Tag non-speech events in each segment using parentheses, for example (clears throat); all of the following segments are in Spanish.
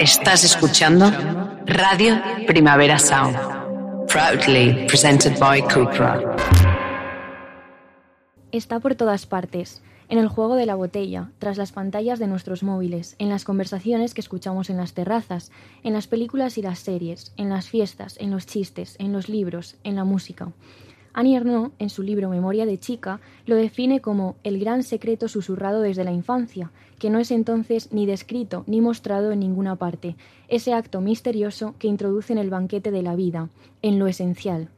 Estás escuchando Radio Primavera Sound. Proudly presented by Cupra. Está por todas partes, en el juego de la botella, tras las pantallas de nuestros móviles, en las conversaciones que escuchamos en las terrazas, en las películas y las series, en las fiestas, en los chistes, en los libros, en la música. Annie Ernaux, en su libro Memoria de chica, lo define como el gran secreto susurrado desde la infancia, que no es entonces ni descrito ni mostrado en ninguna parte, ese acto misterioso que introduce en el banquete de la vida, en lo esencial.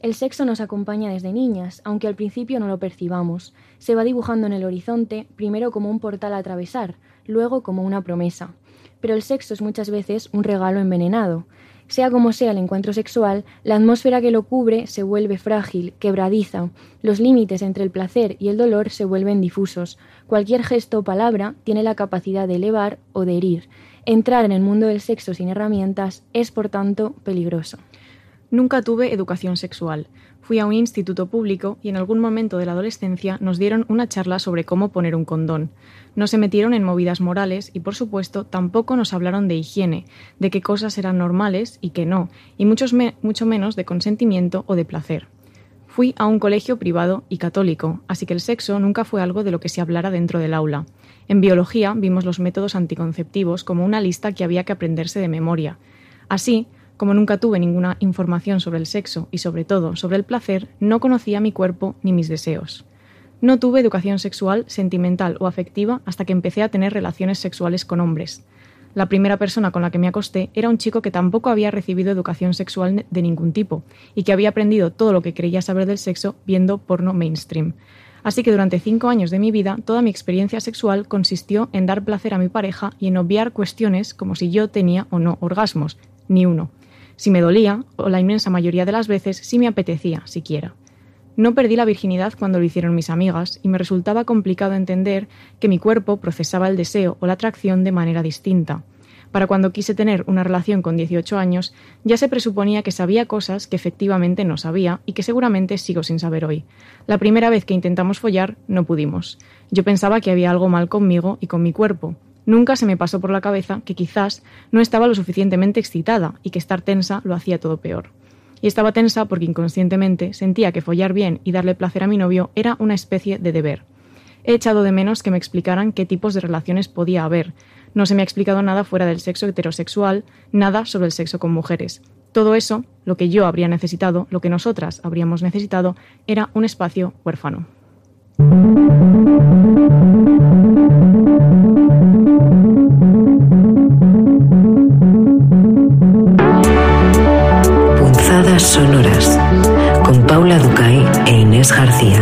El sexo nos acompaña desde niñas, aunque al principio no lo percibamos. Se va dibujando en el horizonte, primero como un portal a atravesar, luego como una promesa. Pero el sexo es muchas veces un regalo envenenado. Sea como sea el encuentro sexual, la atmósfera que lo cubre se vuelve frágil, quebradiza, los límites entre el placer y el dolor se vuelven difusos, cualquier gesto o palabra tiene la capacidad de elevar o de herir. Entrar en el mundo del sexo sin herramientas es, por tanto, peligroso. Nunca tuve educación sexual. Fui a un instituto público y en algún momento de la adolescencia nos dieron una charla sobre cómo poner un condón. No se metieron en movidas morales y, por supuesto, tampoco nos hablaron de higiene, de qué cosas eran normales y qué no, y mucho menos de consentimiento o de placer. Fui a un colegio privado y católico, así que el sexo nunca fue algo de lo que se hablara dentro del aula. En biología vimos los métodos anticonceptivos como una lista que había que aprenderse de memoria. Así, como nunca tuve ninguna información sobre el sexo y sobre todo sobre el placer, no conocía mi cuerpo ni mis deseos. No tuve educación sexual, sentimental o afectiva hasta que empecé a tener relaciones sexuales con hombres. La primera persona con la que me acosté era un chico que tampoco había recibido educación sexual de ningún tipo y que había aprendido todo lo que creía saber del sexo viendo porno mainstream. Así que durante cinco años de mi vida toda mi experiencia sexual consistió en dar placer a mi pareja y en obviar cuestiones como si yo tenía o no orgasmos, ni uno si me dolía, o la inmensa mayoría de las veces si me apetecía, siquiera. No perdí la virginidad cuando lo hicieron mis amigas y me resultaba complicado entender que mi cuerpo procesaba el deseo o la atracción de manera distinta. Para cuando quise tener una relación con 18 años, ya se presuponía que sabía cosas que efectivamente no sabía y que seguramente sigo sin saber hoy. La primera vez que intentamos follar, no pudimos. Yo pensaba que había algo mal conmigo y con mi cuerpo, Nunca se me pasó por la cabeza que quizás no estaba lo suficientemente excitada y que estar tensa lo hacía todo peor. Y estaba tensa porque inconscientemente sentía que follar bien y darle placer a mi novio era una especie de deber. He echado de menos que me explicaran qué tipos de relaciones podía haber. No se me ha explicado nada fuera del sexo heterosexual, nada sobre el sexo con mujeres. Todo eso, lo que yo habría necesitado, lo que nosotras habríamos necesitado, era un espacio huérfano. Sonoras con Paula Ducay e Inés García.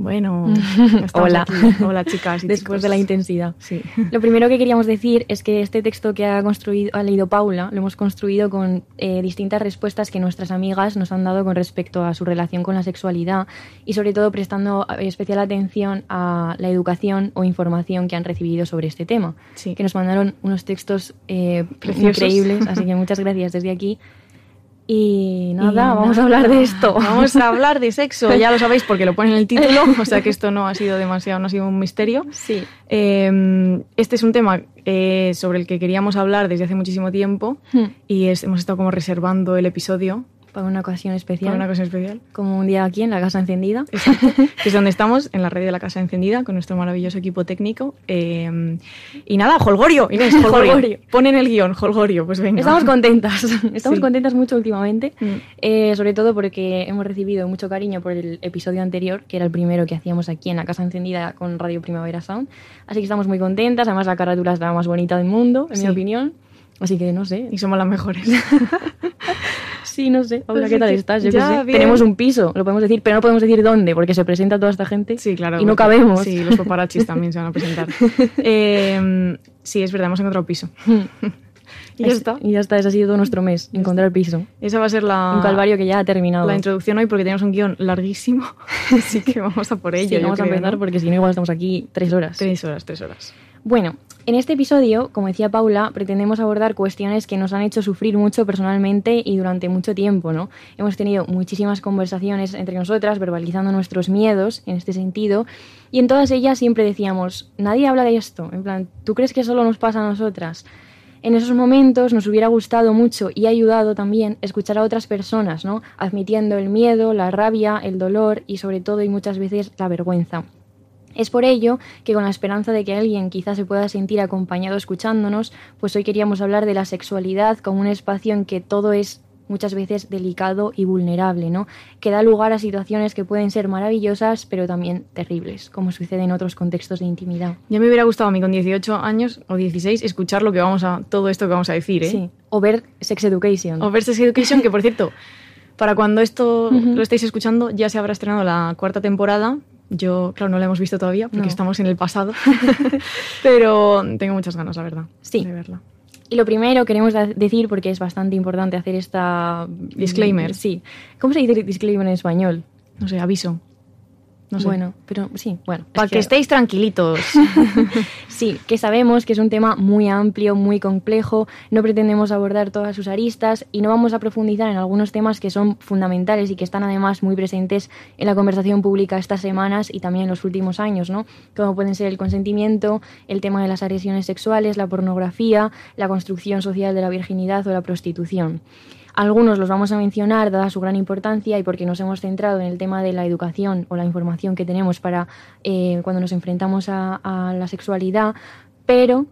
Bueno, (laughs) hola. Hola chicas. (laughs) Después de la intensidad. Sí. Lo primero que queríamos decir es que este texto que ha construido, ha leído Paula, lo hemos construido con eh, distintas respuestas que nuestras amigas nos han dado con respecto a su relación con la sexualidad y sobre todo prestando eh, especial atención a la educación o información que han recibido sobre este tema. Sí. Que nos mandaron unos textos eh, increíbles, así que (laughs) muchas gracias desde aquí. Y nada, vamos a hablar de esto. (laughs) Vamos a hablar de sexo, ya lo sabéis porque lo pone en el título, o sea que esto no ha sido demasiado, no ha sido un misterio. Sí. Em, este es un tema eh, sobre el que queríamos hablar desde hace muchísimo tiempo Hmm. y es- hemos estado como reservando el episodio Para una ocasión especial. para una cosa especial. Como un día aquí en la casa encendida. (laughs) que es donde estamos, en la red de la Casa Encendida, con nuestro maravilloso equipo técnico. Eh, y nada, Holgorio, Inés, Holgorio. Holgorio. Pon en el guion, Holgorio, pues venga. Estamos contentas, (laughs) estamos Sí. contentas mucho últimamente, Mm. eh, sobre todo porque hemos recibido mucho cariño por el episodio anterior, que era el primero que hacíamos aquí en la Casa Encendida con Radio Primavera Sound. Así que estamos muy contentas, además la carátula es la más bonita del mundo, en Sí. mi opinión. Así que no sé. Y somos las mejores. (laughs) Sí, no sé. Paula, Pues ¿qué tal estás? Yo ya, sé. Tenemos un piso, lo podemos decir, pero no podemos decir dónde, porque se presenta toda esta gente Sí, claro. y no cabemos. Sí, los paparachis también se van a presentar. (laughs) Eh, sí, es verdad, hemos encontrado piso. (laughs) y ya Es- está. Y ya está, ese ha sido todo nuestro mes, encontrar piso. Esa va a ser la, Un calvario que ya ha terminado. la introducción hoy porque tenemos un guion larguísimo. Así que vamos a por ello. Sí, vamos a creo, empezar ¿no? porque si no igual estamos aquí tres horas. Tres horas, tres horas. Bueno, En este episodio, como decía Paula, pretendemos abordar cuestiones que nos han hecho sufrir mucho personalmente y durante mucho tiempo, ¿no? Hemos tenido muchísimas conversaciones entre nosotras, verbalizando nuestros miedos en este sentido, y en todas ellas siempre decíamos, nadie habla de esto, en plan, ¿tú crees que solo nos pasa a nosotras? En esos momentos nos hubiera gustado mucho y ayudado también escuchar a otras personas, ¿no? Admitiendo el miedo, la rabia, el dolor y sobre todo y muchas veces la vergüenza. Es por ello que con la esperanza de que alguien quizás se pueda sentir acompañado escuchándonos, pues hoy queríamos hablar de la sexualidad como un espacio en que todo es muchas veces delicado y vulnerable, ¿no? Que da lugar a situaciones que pueden ser maravillosas, pero también terribles, como sucede en otros contextos de intimidad. Ya me hubiera gustado a mí con 18 años o 16 escuchar lo que vamos a todo esto que vamos a decir, ¿eh? Sí, o ver Sex Education. O ver Sex Education, que por cierto, para cuando esto lo estéis escuchando ya se habrá estrenado la cuarta temporada, yo, claro, no la hemos visto todavía porque estamos en el pasado, (laughs) pero tengo muchas ganas, la verdad, sí. de verla. Y lo primero queremos decir, porque es bastante importante hacer esta... Disclaimer. Sí. ¿Cómo se dice disclaimer en español? No sé, aviso. No sé. Bueno, pero sí, bueno. Para que... estéis tranquilitos. (laughs) sí, que sabemos que es un tema muy amplio, muy complejo, no pretendemos abordar todas sus aristas y no vamos a profundizar en algunos temas que son fundamentales y que están además muy presentes en la conversación pública estas semanas y también en los últimos años, ¿no? Como pueden ser el consentimiento, el tema de las agresiones sexuales, la pornografía, la construcción social de la virginidad o la prostitución. Algunos los vamos a mencionar dada su gran importancia y porque nos hemos centrado en el tema de la educación o la información que tenemos para eh, cuando nos enfrentamos a, a la sexualidad, pero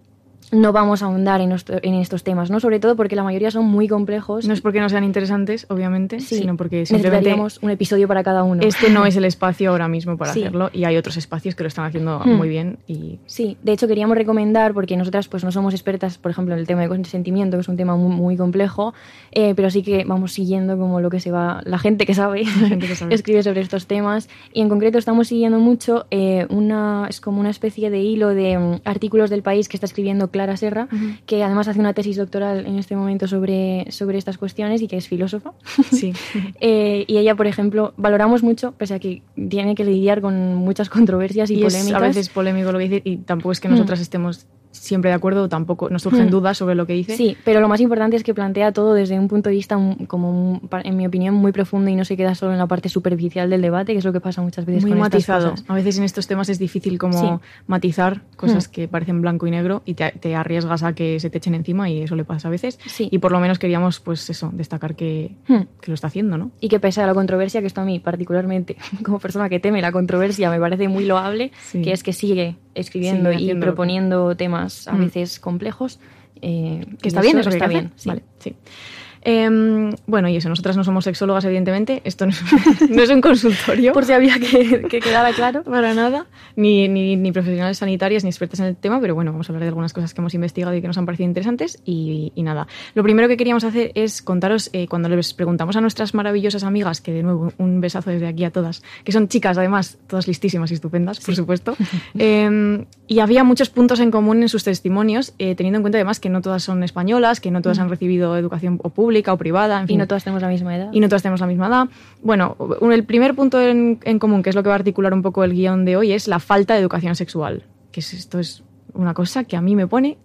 no vamos a ahondar en, en, estos temas, ¿no? Sobre todo porque la mayoría son muy complejos. No es porque no sean interesantes, obviamente, sí, sino porque simplemente necesitaríamos un episodio para cada uno. Este no es el espacio ahora mismo para (laughs) sí. hacerlo y hay otros espacios que lo están haciendo hmm. muy bien y sí, de hecho queríamos recomendar porque nosotras pues no somos expertas, por ejemplo, en el tema de consentimiento, que es un tema muy, muy complejo, eh, pero sí que vamos siguiendo como lo que se va, la gente que sabe, gente que sabe. (laughs) escribe sobre estos temas y en concreto estamos siguiendo mucho eh, una es como una especie de hilo de um, artículos del país que está escribiendo Clara Serra. Uh -huh que además hace una tesis doctoral en este momento sobre, sobre estas cuestiones y que es filósofa. Sí. (laughs) eh, y ella, por ejemplo, valoramos mucho, pese a que tiene que lidiar con muchas controversias y, y polémicas. Es a veces polémico lo que dice y tampoco es que nosotras mm. estemos siempre de acuerdo, tampoco nos surgen Hmm. dudas sobre lo que dice. Sí, pero lo más importante es que plantea todo desde un punto de vista como, un- en mi opinión, muy profundo y no se queda solo en la parte superficial del debate, que es lo que pasa muchas veces Muy con estas matizado. cosas. A veces en estos temas es difícil como Sí. matizar cosas Hmm. que parecen blanco y negro y te, te arriesgas a que se te echen encima y eso le pasa a veces. Sí. Y por lo menos queríamos, pues eso, destacar que, Hmm. que lo está haciendo, ¿no? Y que pese a la controversia, que esto a mí particularmente, (laughs) como persona que teme la controversia, me parece muy loable, Sí. que es que sigue escribiendo y proponiendo temas a Mm. veces complejos. eh, Que está bien, eso está bien. sí. Vale, sí. Em, bueno, y eso, nosotras no somos sexólogas, evidentemente. Esto no es, (laughs) no es un consultorio. Por si había que, que quedara claro. para nada, ni, ni, ni profesionales sanitarias ni expertas en el tema, pero bueno, vamos a hablar de algunas cosas que hemos investigado y que nos han parecido interesantes y, y nada. Lo primero que queríamos hacer es contaros, eh, cuando les preguntamos a nuestras maravillosas amigas, que de nuevo un besazo desde aquí a todas, que son chicas además, todas listísimas y estupendas, por supuesto, (laughs) eh, y había muchos puntos en común en sus testimonios, eh, teniendo en cuenta además que no todas son españolas, que no todas han recibido educación o pública o privada, en Y fin no todas tenemos la misma edad. y no todas tenemos la misma edad. Bueno, el primer punto en, en común, que es lo que va a articular un poco el guion de hoy, es la falta de educación sexual. Que es, esto es una cosa que a mí me pone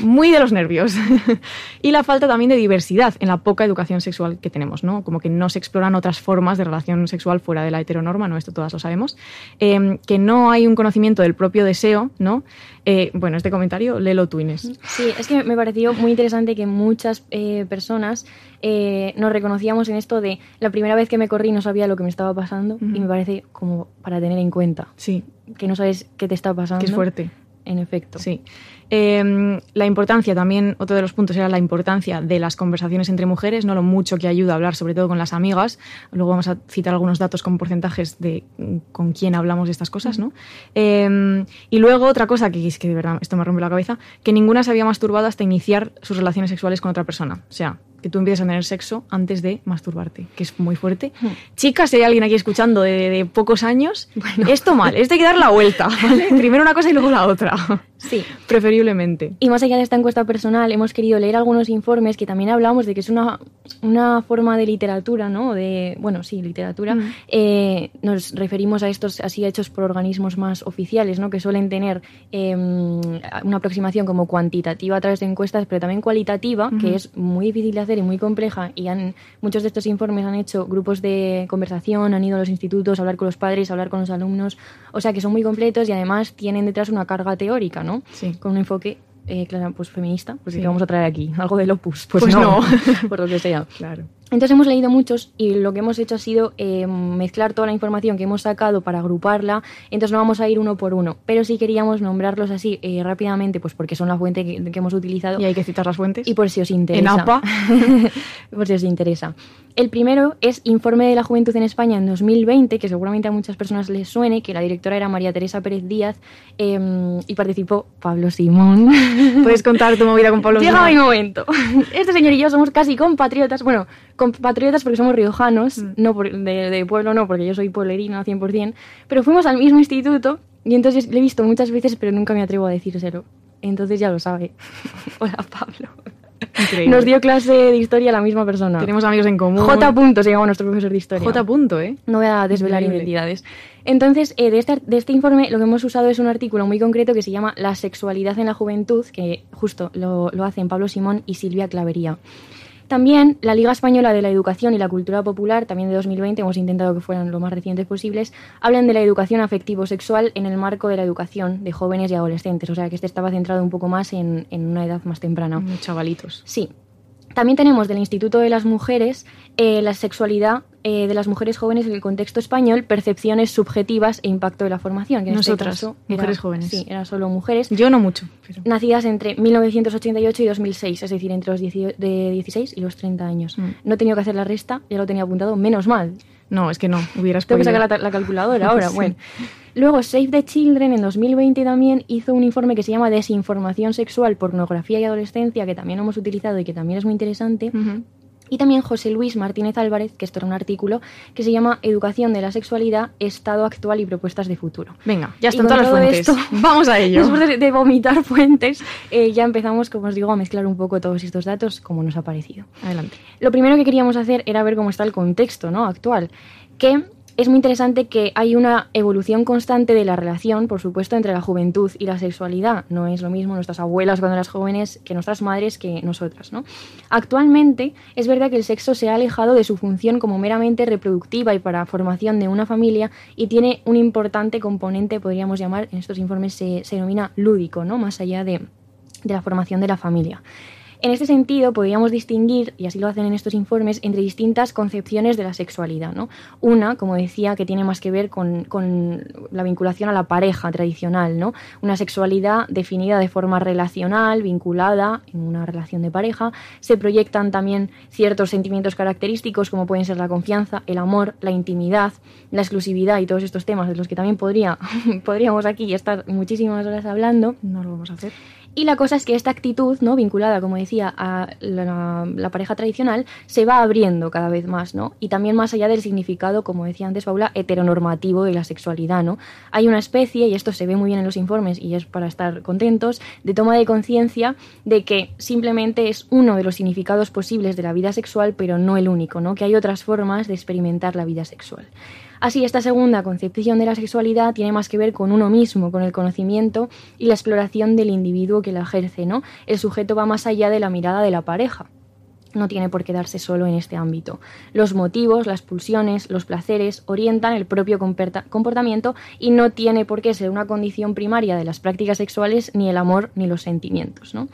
muy de los nervios. (laughs) y la falta también de diversidad en la poca educación sexual que tenemos, ¿no? Como que no se exploran otras formas de relación sexual fuera de la heteronorma, ¿no? Esto todas lo sabemos. Eh, que no hay un conocimiento del propio deseo, ¿no? Eh, bueno, este comentario, léelo tú, Inés. Sí, es que me pareció muy interesante que muchas eh, personas eh, nos reconocíamos en esto de la primera vez que me corrí no sabía lo que me estaba pasando Ujú. y me parece como para tener en cuenta Sí, que no sabes qué te está pasando. que es fuerte. En efecto. Sí. Eh, la importancia también, otro de los puntos era la importancia de las conversaciones entre mujeres, no lo mucho que ayuda a hablar, sobre todo con las amigas. Luego vamos a citar algunos datos con porcentajes de con quién hablamos de estas cosas, ¿no? Eh, y luego otra cosa que es que de verdad esto me rompe la cabeza, que ninguna se había masturbado hasta iniciar sus relaciones sexuales con otra persona. O sea, que tú empieces a tener sexo antes de masturbarte, que es muy fuerte. Hmm. Chicas, si hay alguien aquí escuchando de, de pocos años, esto mal, esto hay que dar la vuelta, ¿vale? (laughs) Primero una cosa y luego la otra. Sí. Preferiblemente. Y más allá de esta encuesta personal, hemos querido leer algunos informes que también hablamos de que es una, una forma de literatura, ¿no? De, bueno, sí, literatura. Mm. Eh, nos referimos a estos así hechos por organismos más oficiales, ¿no? Que suelen tener eh, una aproximación como cuantitativa a través de encuestas, pero también cualitativa, que es muy difícil de hacer y muy compleja. Y han, muchos de estos informes han hecho grupos de conversación, han ido a los institutos a hablar con los padres, a hablar con los alumnos. O sea, que son muy completos y además tienen detrás una carga teórica, ¿no? Sí. Con un enfoque, eh, claro, pues feminista, pues Sí. ¿qué vamos a traer aquí? (laughs) Algo del opus. Pues, Pues no, no. (laughs) por lo que sea. Claro. Entonces hemos leído muchos y lo que hemos hecho ha sido eh, mezclar toda la información que hemos sacado para agruparla. Entonces no vamos a ir uno por uno, pero sí queríamos nombrarlos así eh, rápidamente, pues porque son la fuente que, que hemos utilizado Y hay que citar las fuentes. y por si os interesa. En APA. (laughs) por si os interesa. El primero es Informe de la Juventud en España en 2020, que seguramente a muchas personas les suene, que la directora era María Teresa Pérez Díaz eh, y participó Pablo Simón. Puedes contar tu movida con Pablo (laughs) Llega Simón? mi momento. (laughs) Este señor y yo somos casi compatriotas. Bueno, compatriotas porque somos riojanos, Mm. no por- de, de pueblo, no, porque yo soy pueblerina 100%. Pero fuimos al mismo instituto y entonces le he visto muchas veces, pero nunca me atrevo a decírselo. Entonces ya lo sabe. (laughs) Hola, Pablo. Increíble. Nos dio clase de historia la misma persona. Tenemos amigos en común. J. Punto se llama nuestro profesor de historia. J. Punto, ¿eh? No voy a desvelar Increíble. identidades. Entonces, eh, de, este, de este informe lo que hemos usado es un artículo muy concreto que se llama La sexualidad en la juventud, que justo lo, lo hacen Pablo Simón y Silvia Clavería. También la Liga Española de la Educación y la Cultura Popular, también de 2020, hemos intentado que fueran lo más recientes posibles, hablan de la educación afectivo-sexual en el marco de la educación de jóvenes y adolescentes, o sea que este estaba centrado un poco más en, en una edad más temprana. Chavalitos. Sí. También tenemos del Instituto de las Mujeres eh, la sexualidad eh, de las mujeres jóvenes en el contexto español, percepciones subjetivas e impacto de la formación. Que en este Nosotras, caso era- mujeres jóvenes. Sí, era solo mujeres. Yo no mucho. pero- Nacidas entre 1988 y 2006, es decir, entre los 10 de 16 y los 30 años. Mm. No he tenido que hacer la resta, ya lo tenía apuntado, menos mal. No, es que no. Hubieras Tengo que sacar la, la calculadora ahora. (laughs) Sí. Bueno. Luego, Save the Children en 2020 también hizo un informe que se llama Desinformación sexual, pornografía y adolescencia, que también hemos utilizado y que también es muy interesante. Ujú. Y también José Luis Martínez Álvarez, que esto era un artículo que se llama Educación de la sexualidad, estado actual y propuestas de futuro. Venga, ya están todas las fuentes. esto- (laughs) Vamos a ello. Después de, de vomitar (laughs) fuentes, eh, ya empezamos, como os digo, a mezclar un poco todos estos datos como nos ha parecido. Adelante. Lo primero que queríamos hacer era ver cómo está el contexto ¿no? actual, que es muy interesante que hay una evolución constante de la relación, por supuesto, entre la juventud y la sexualidad. No es lo mismo nuestras abuelas cuando eran jóvenes que nuestras madres que nosotras. ¿no? Actualmente es verdad que el sexo se ha alejado de su función como meramente reproductiva y para formación de una familia y tiene un importante componente, podríamos llamar, en estos informes se, se denomina lúdico, ¿no? más allá de, de la formación de la familia. En este sentido, podríamos distinguir, y así lo hacen en estos informes, entre distintas concepciones de la sexualidad. ¿no? Una, como decía, que tiene más que ver con, la vinculación a la pareja tradicional, ¿no? una sexualidad definida de forma relacional, vinculada en una relación de pareja. Se proyectan también ciertos sentimientos característicos, como pueden ser la confianza, el amor, la intimidad, la exclusividad y todos estos temas de los que también podría, (laughs) podríamos aquí estar muchísimas horas hablando. No lo vamos a hacer. Y la cosa es que esta actitud, ¿no? vinculada, como decía, a la, la pareja tradicional, se va abriendo cada vez más, ¿no? Y también más allá del significado, como decía antes Paula, heteronormativo de la sexualidad, ¿no? Hay una especie, y esto se ve muy bien en los informes y es para estar contentos, de toma de conciencia de que simplemente es uno de los significados posibles de la vida sexual, pero no el único, ¿no? Que hay otras formas de experimentar la vida sexual. Así, esta segunda concepción de la sexualidad tiene más que ver con uno mismo, con el conocimiento y la exploración del individuo que la ejerce, ¿no? El sujeto va más allá de la mirada de la pareja. No tiene por qué darse solo en este ámbito. Los motivos, las pulsiones, los placeres orientan el propio comporta- comportamiento y no tiene por qué ser una condición primaria de las prácticas sexuales ni el amor ni los sentimientos, ¿no?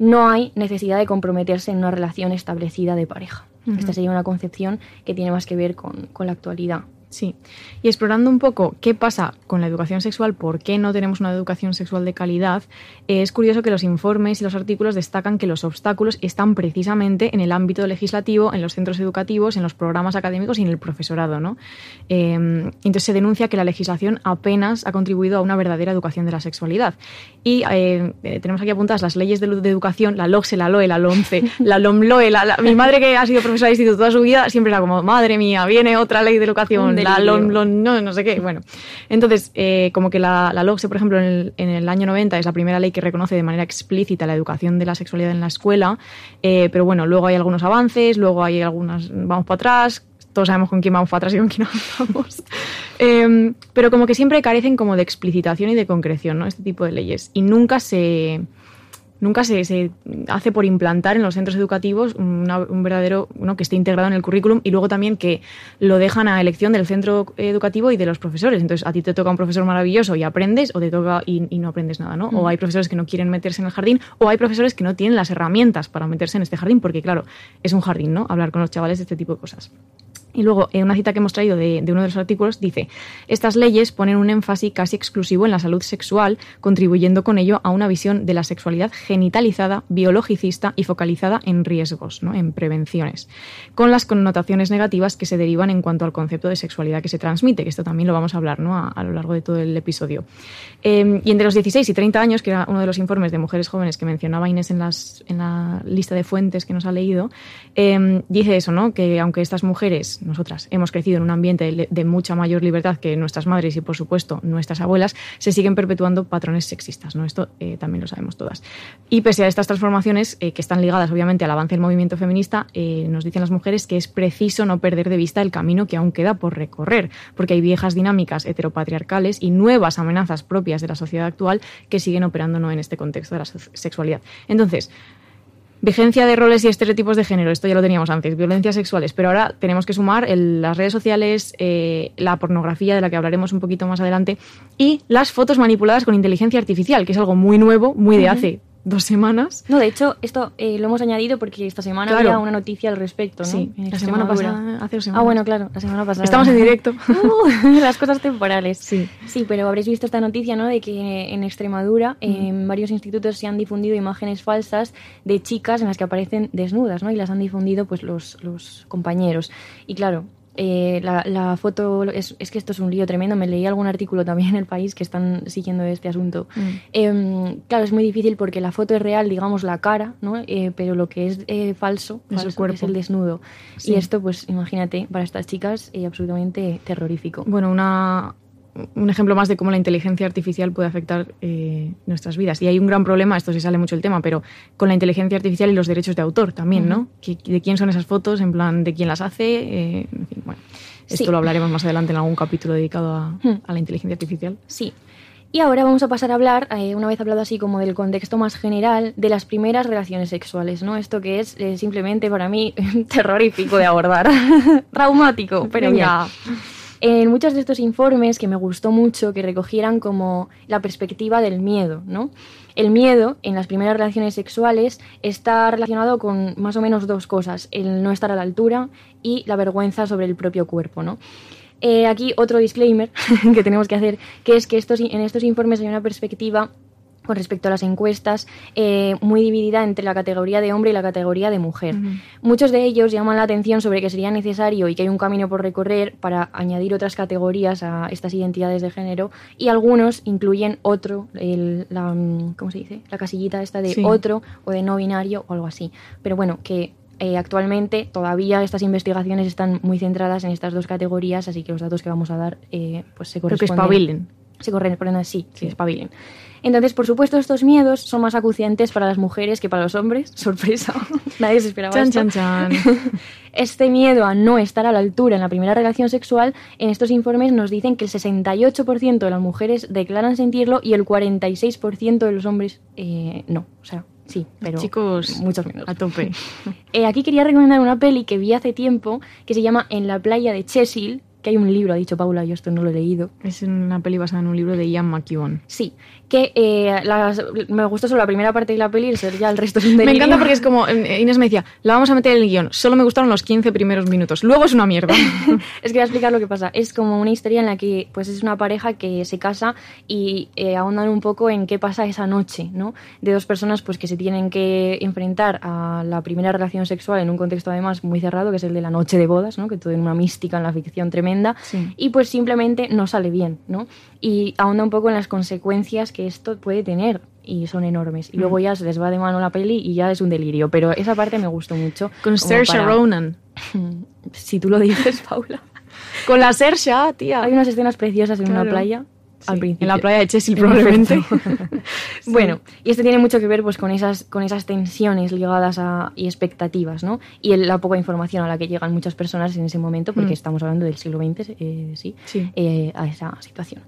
No hay necesidad de comprometerse en una relación establecida de pareja. Esta sería una concepción que tiene más que ver con, con la actualidad. Sí. Y explorando un poco qué pasa con la educación sexual, por qué no tenemos una educación sexual de calidad, es curioso que los informes y los artículos destacan que los obstáculos están precisamente en el ámbito legislativo, en los centros educativos, en los programas académicos y en el profesorado. ¿no? Eh, entonces se denuncia que la legislación apenas ha contribuido a una verdadera educación de la sexualidad. Y eh, eh, tenemos aquí apuntadas las leyes de, educación, la LOCSE, la LOE, la LOMCE, la LOMLOE. La, la- mi madre que ha sido profesora de instituto toda su vida siempre era como, madre mía, viene otra ley de educación la no, no sé qué. Bueno, entonces, eh, como que la, la LOGSE, por ejemplo, en el, en el, año 90 es la primera ley que reconoce de manera explícita la educación de la sexualidad en la escuela, eh, pero bueno, luego hay algunos avances, luego hay algunas, vamos para atrás, todos sabemos con quién vamos para atrás y con quién avanzamos. (laughs) Em, pero como que siempre carecen como de explicitación y de concreción, ¿no? Este tipo de leyes. Y nunca se nunca se, hace por implantar en los centros educativos un verdadero, uno que esté integrado en el currículum y luego también que lo dejan a elección del centro educativo y de los profesores. Entonces, a ti te toca un profesor maravilloso y aprendes o te toca y, no aprendes nada, ¿no? O hay profesores que no quieren meterse en el jardín o hay profesores que no tienen las herramientas para meterse en este jardín porque, claro, es un jardín, ¿no? Hablar con los chavales de este tipo de cosas. Y luego, en una cita que hemos traído de, uno de los artículos, dice, estas leyes ponen un énfasis casi exclusivo en la salud sexual, contribuyendo con ello a una visión de la sexualidad genitalizada, biologicista y focalizada en riesgos, ¿no? en prevenciones, con las connotaciones negativas que se derivan en cuanto al concepto de sexualidad que se transmite, que esto también lo vamos a hablar ¿no? a, lo largo de todo el episodio. Em, y entre los 16 y 30 años, que era uno de los informes de mujeres jóvenes que mencionaba Inés en, las, en la lista de fuentes que nos ha leído, em, dice eso, ¿no? que aunque estas mujeres nosotras hemos crecido en un ambiente de, mucha mayor libertad que nuestras madres y, por supuesto, nuestras abuelas, se siguen perpetuando patrones sexistas. ¿no? Esto eh, también lo sabemos todas. Y pese a estas transformaciones, eh, que están ligadas obviamente al avance del movimiento feminista, eh, nos dicen las mujeres que es preciso no perder de vista el camino que aún queda por recorrer, porque hay viejas dinámicas heteropatriarcales y nuevas amenazas propias de la sociedad actual que siguen operando ¿no? en este contexto de la sexualidad. Entonces, Vigencia de roles y estereotipos de género, esto ya lo teníamos antes, violencias sexuales, pero ahora tenemos que sumar las redes sociales, eh, la pornografía, de la que hablaremos un poquito más adelante, y las fotos manipuladas con inteligencia artificial, que es algo muy nuevo, muy de hace dos semanas. No, de hecho, esto eh, lo hemos añadido porque esta semana había una noticia al respecto, ¿no? Sí, la semana pasada, hace dos semanas. Ah, bueno, claro, la semana pasada. Estamos en directo. (laughs) Uh, las cosas temporales. Sí. Sí, pero habréis visto esta noticia, ¿no? De que en Extremadura, en varios institutos se han difundido imágenes falsas de chicas en las que aparecen desnudas, ¿no? Y las han difundido, pues, los, los compañeros. Y claro, eh, la, foto, es, que esto es un lío tremendo, me leí algún artículo también en el país que están siguiendo este asunto. Mm. Em, claro, es muy difícil porque la foto es real, digamos, la cara, ¿no? Eh, pero lo que es eh, falso, es, el cuerpo. es el desnudo. Y esto, pues imagínate, para estas chicas, es absolutamente terrorífico. Bueno, una, un ejemplo más de cómo la inteligencia artificial puede afectar eh, nuestras vidas. Y hay un gran problema, esto sí sale mucho el tema, pero con la inteligencia artificial y los derechos de autor también, ¿no? ¿De quién son esas fotos? En plan, ¿de quién las hace? Eh, en fin, bueno. Esto lo hablaremos más adelante en algún capítulo dedicado a, la inteligencia artificial. Sí. Y ahora vamos a pasar a hablar, eh, una vez hablado así como del contexto más general, de las primeras relaciones sexuales, ¿no? Esto que es simplemente para mí (laughs) terrorífico de abordar, (laughs) traumático, pero ya en muchos de estos informes que me gustó mucho que recogieran como la perspectiva del miedo, ¿no? El miedo en las primeras relaciones sexuales está relacionado con más o menos dos cosas, el no estar a la altura y la vergüenza sobre el propio cuerpo, ¿no? Eh, aquí otro disclaimer (laughs) que tenemos que hacer, que es que estos, en estos informes hay una perspectiva con respecto a las encuestas, eh, muy dividida entre la categoría de hombre y la categoría de mujer. Muchos de ellos llaman la atención sobre que sería necesario y que hay un camino por recorrer para añadir otras categorías a estas identidades de género y algunos incluyen otro, la, ¿cómo se dice? La casillita esta de otro o de no binario o algo así. Pero bueno, que eh, actualmente todavía estas investigaciones están muy centradas en estas dos categorías, así que los datos que vamos a dar eh, pues se corresponden. Creo que espabilen. Se corresponden así, sí, espabilen. Entonces, por supuesto, estos miedos son más acuciantes para las mujeres que para los hombres. (laughs) Sorpresa. Nadie se esperaba chan, esto. Chan, chan. (laughs) Este miedo a no estar a la altura en la primera relación sexual, en estos informes nos dicen que el 68% de las mujeres declaran sentirlo y el 46% de los hombres eh, no. O sea, sí, pero chicos muchos menos. A tope. (laughs) Eh, aquí quería recomendar una peli que vi hace tiempo que se llama En la playa de Chesil, que hay un libro, ha dicho Paula, yo esto no lo he leído. Es una peli basada en un libro de Ian McEwan. Sí, que eh, me gustó solo la primera parte de la peli y ya el resto es (laughs) un Me encanta porque es como, eh, Inés me decía, la vamos a meter en el guion, solo me gustaron los 15 primeros minutos, luego es una mierda. (laughs) es que voy a explicar lo que pasa, es como una historia en la que pues es una pareja que se casa y eh, ahondan un poco en qué pasa esa noche, ¿no? De dos personas pues que se tienen que enfrentar a la primera relación sexual en un contexto además muy cerrado, que es el de la noche de bodas, ¿no? Que todo en una mística en la ficción tremenda y pues simplemente no sale bien, ¿no? Y ahonda un poco en las consecuencias que esto puede tener y son enormes. Y luego mm. ya se les va de mano la peli y ya es un delirio. Pero esa parte me gustó mucho. Con Saoirse Ronan. (laughs) si tú lo dices, Paula. Con la Sersha, tía. Hay unas escenas preciosas en Claro. una playa. al Sí, principio. En la playa de Chesil, En probablemente. efecto. (laughs) Bueno, y esto tiene mucho que ver pues, con, esas, con esas tensiones ligadas a, y expectativas, ¿no? Y el- la poca información a la que llegan muchas personas en ese momento, porque Mm. estamos hablando del siglo XX, eh, sí, Sí. eh, a esa situación.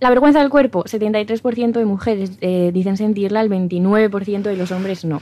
La vergüenza del cuerpo, 73% de mujeres eh, dicen sentirla, el 29% de los hombres no.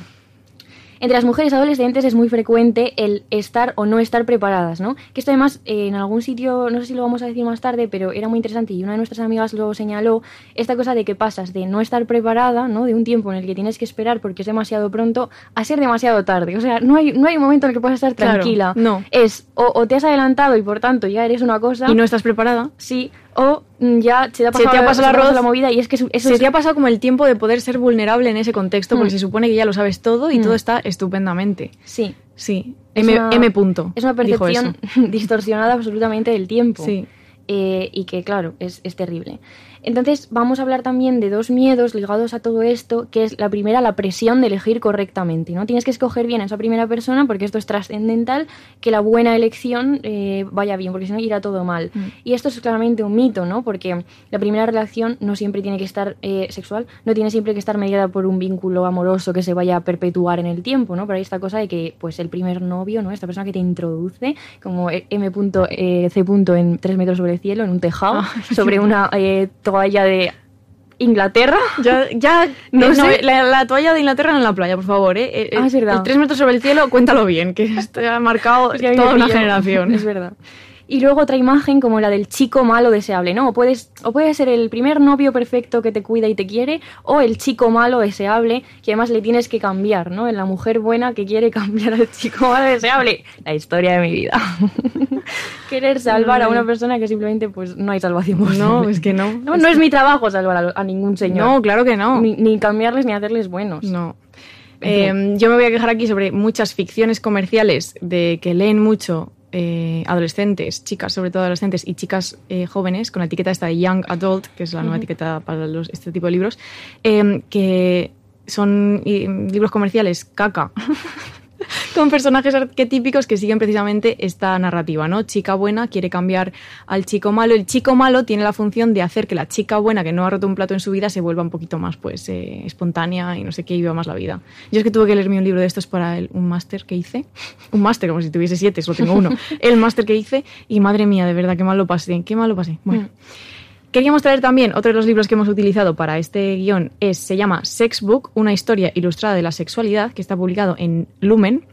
Entre las mujeres adolescentes es muy frecuente el estar o no estar preparadas, ¿no? Que esto además eh, en algún sitio, no sé si lo vamos a decir más tarde, pero era muy interesante y una de nuestras amigas lo señaló, esta cosa de que pasas de no estar preparada, ¿no? De un tiempo en el que tienes que esperar porque es demasiado pronto, a ser demasiado tarde. O sea, no hay, no hay un momento en el que puedas estar Claro, tranquila. no. Es o, o te has adelantado y por tanto ya eres una cosa, Y no estás preparada. sí, o mm, ya se te ha te pasado, ha pasado se el te ha arroz. la movida y es que eso, se es- te ha pasado como el tiempo de poder ser vulnerable en ese contexto, porque Mm. se supone que ya lo sabes todo y Mm. todo está estupendamente. Sí. Sí. M, una- M punto. Es una percepción (laughs) distorsionada absolutamente del tiempo. Sí. Eh, y que, claro, es, es terrible. Entonces, vamos a hablar también de dos miedos ligados a todo esto, que es la primera, la presión de elegir correctamente. ¿no? Tienes que escoger bien a esa primera persona, porque esto es trascendental, que la buena elección eh, vaya bien, porque si no irá todo mal. Mm. Y esto es claramente un mito, ¿no? Porque la primera relación no siempre tiene que estar eh, sexual, no tiene siempre que estar mediada por un vínculo amoroso que se vaya a perpetuar en el tiempo, ¿no? Pero hay esta cosa de que, pues, el primer novio, ¿no? Esta persona que te introduce, como eh, M.C. en tres metros sobre el cielo, en un tejado, (laughs) sobre una eh, toalla de Inglaterra. Ya, ya (laughs) No no sé. la, la toalla de Inglaterra en la playa, por favor, ¿eh? Eh, Ah, es verdad. El tres metros sobre el cielo, cuéntalo bien, que esto ya ha marcado Es que toda una generación. (laughs) Es verdad. Y luego otra imagen como la del chico malo deseable, ¿no? O, puedes, o puede ser el primer novio perfecto que te cuida y te quiere, o el chico malo deseable, que además le tienes que cambiar, ¿no? En la mujer buena que quiere (laughs) cambiar al chico malo deseable. La historia de mi vida. (laughs) Querer salvar a una persona que simplemente pues no hay salvación posible. No, es que no. No, (laughs) no es mi trabajo salvar a, a ningún señor. No, claro que no. Ni, ni cambiarles ni hacerles buenos. No. Eh, yo me voy a quejar aquí sobre muchas ficciones comerciales de que leen mucho eh, adolescentes, chicas, sobre todo adolescentes y chicas eh, jóvenes, con la etiqueta esta de Young Adult, que es la nueva etiqueta para los- este tipo de libros, eh, que son eh, libros comerciales caca. (laughs) (laughs) con personajes arquetípicos que siguen precisamente esta narrativa, ¿no? Chica buena quiere cambiar al chico malo. El chico malo tiene la función de hacer que la chica buena que no ha roto un plato en su vida se vuelva un poquito más, pues, eh, espontánea y no sé qué, y viva más la vida. Yo es que tuve que leerme un libro de estos para el- un máster que hice. (laughs) Un máster, como si tuviese siete, solo tengo uno. (laughs) El máster que hice y madre mía, de verdad, qué mal lo pasé, qué mal lo pasé. Bueno. Mm. Queríamos traer también otro de los libros que hemos utilizado para este guion, es, se llama Sex Book, una historia ilustrada de la sexualidad, que está publicado en Lumen,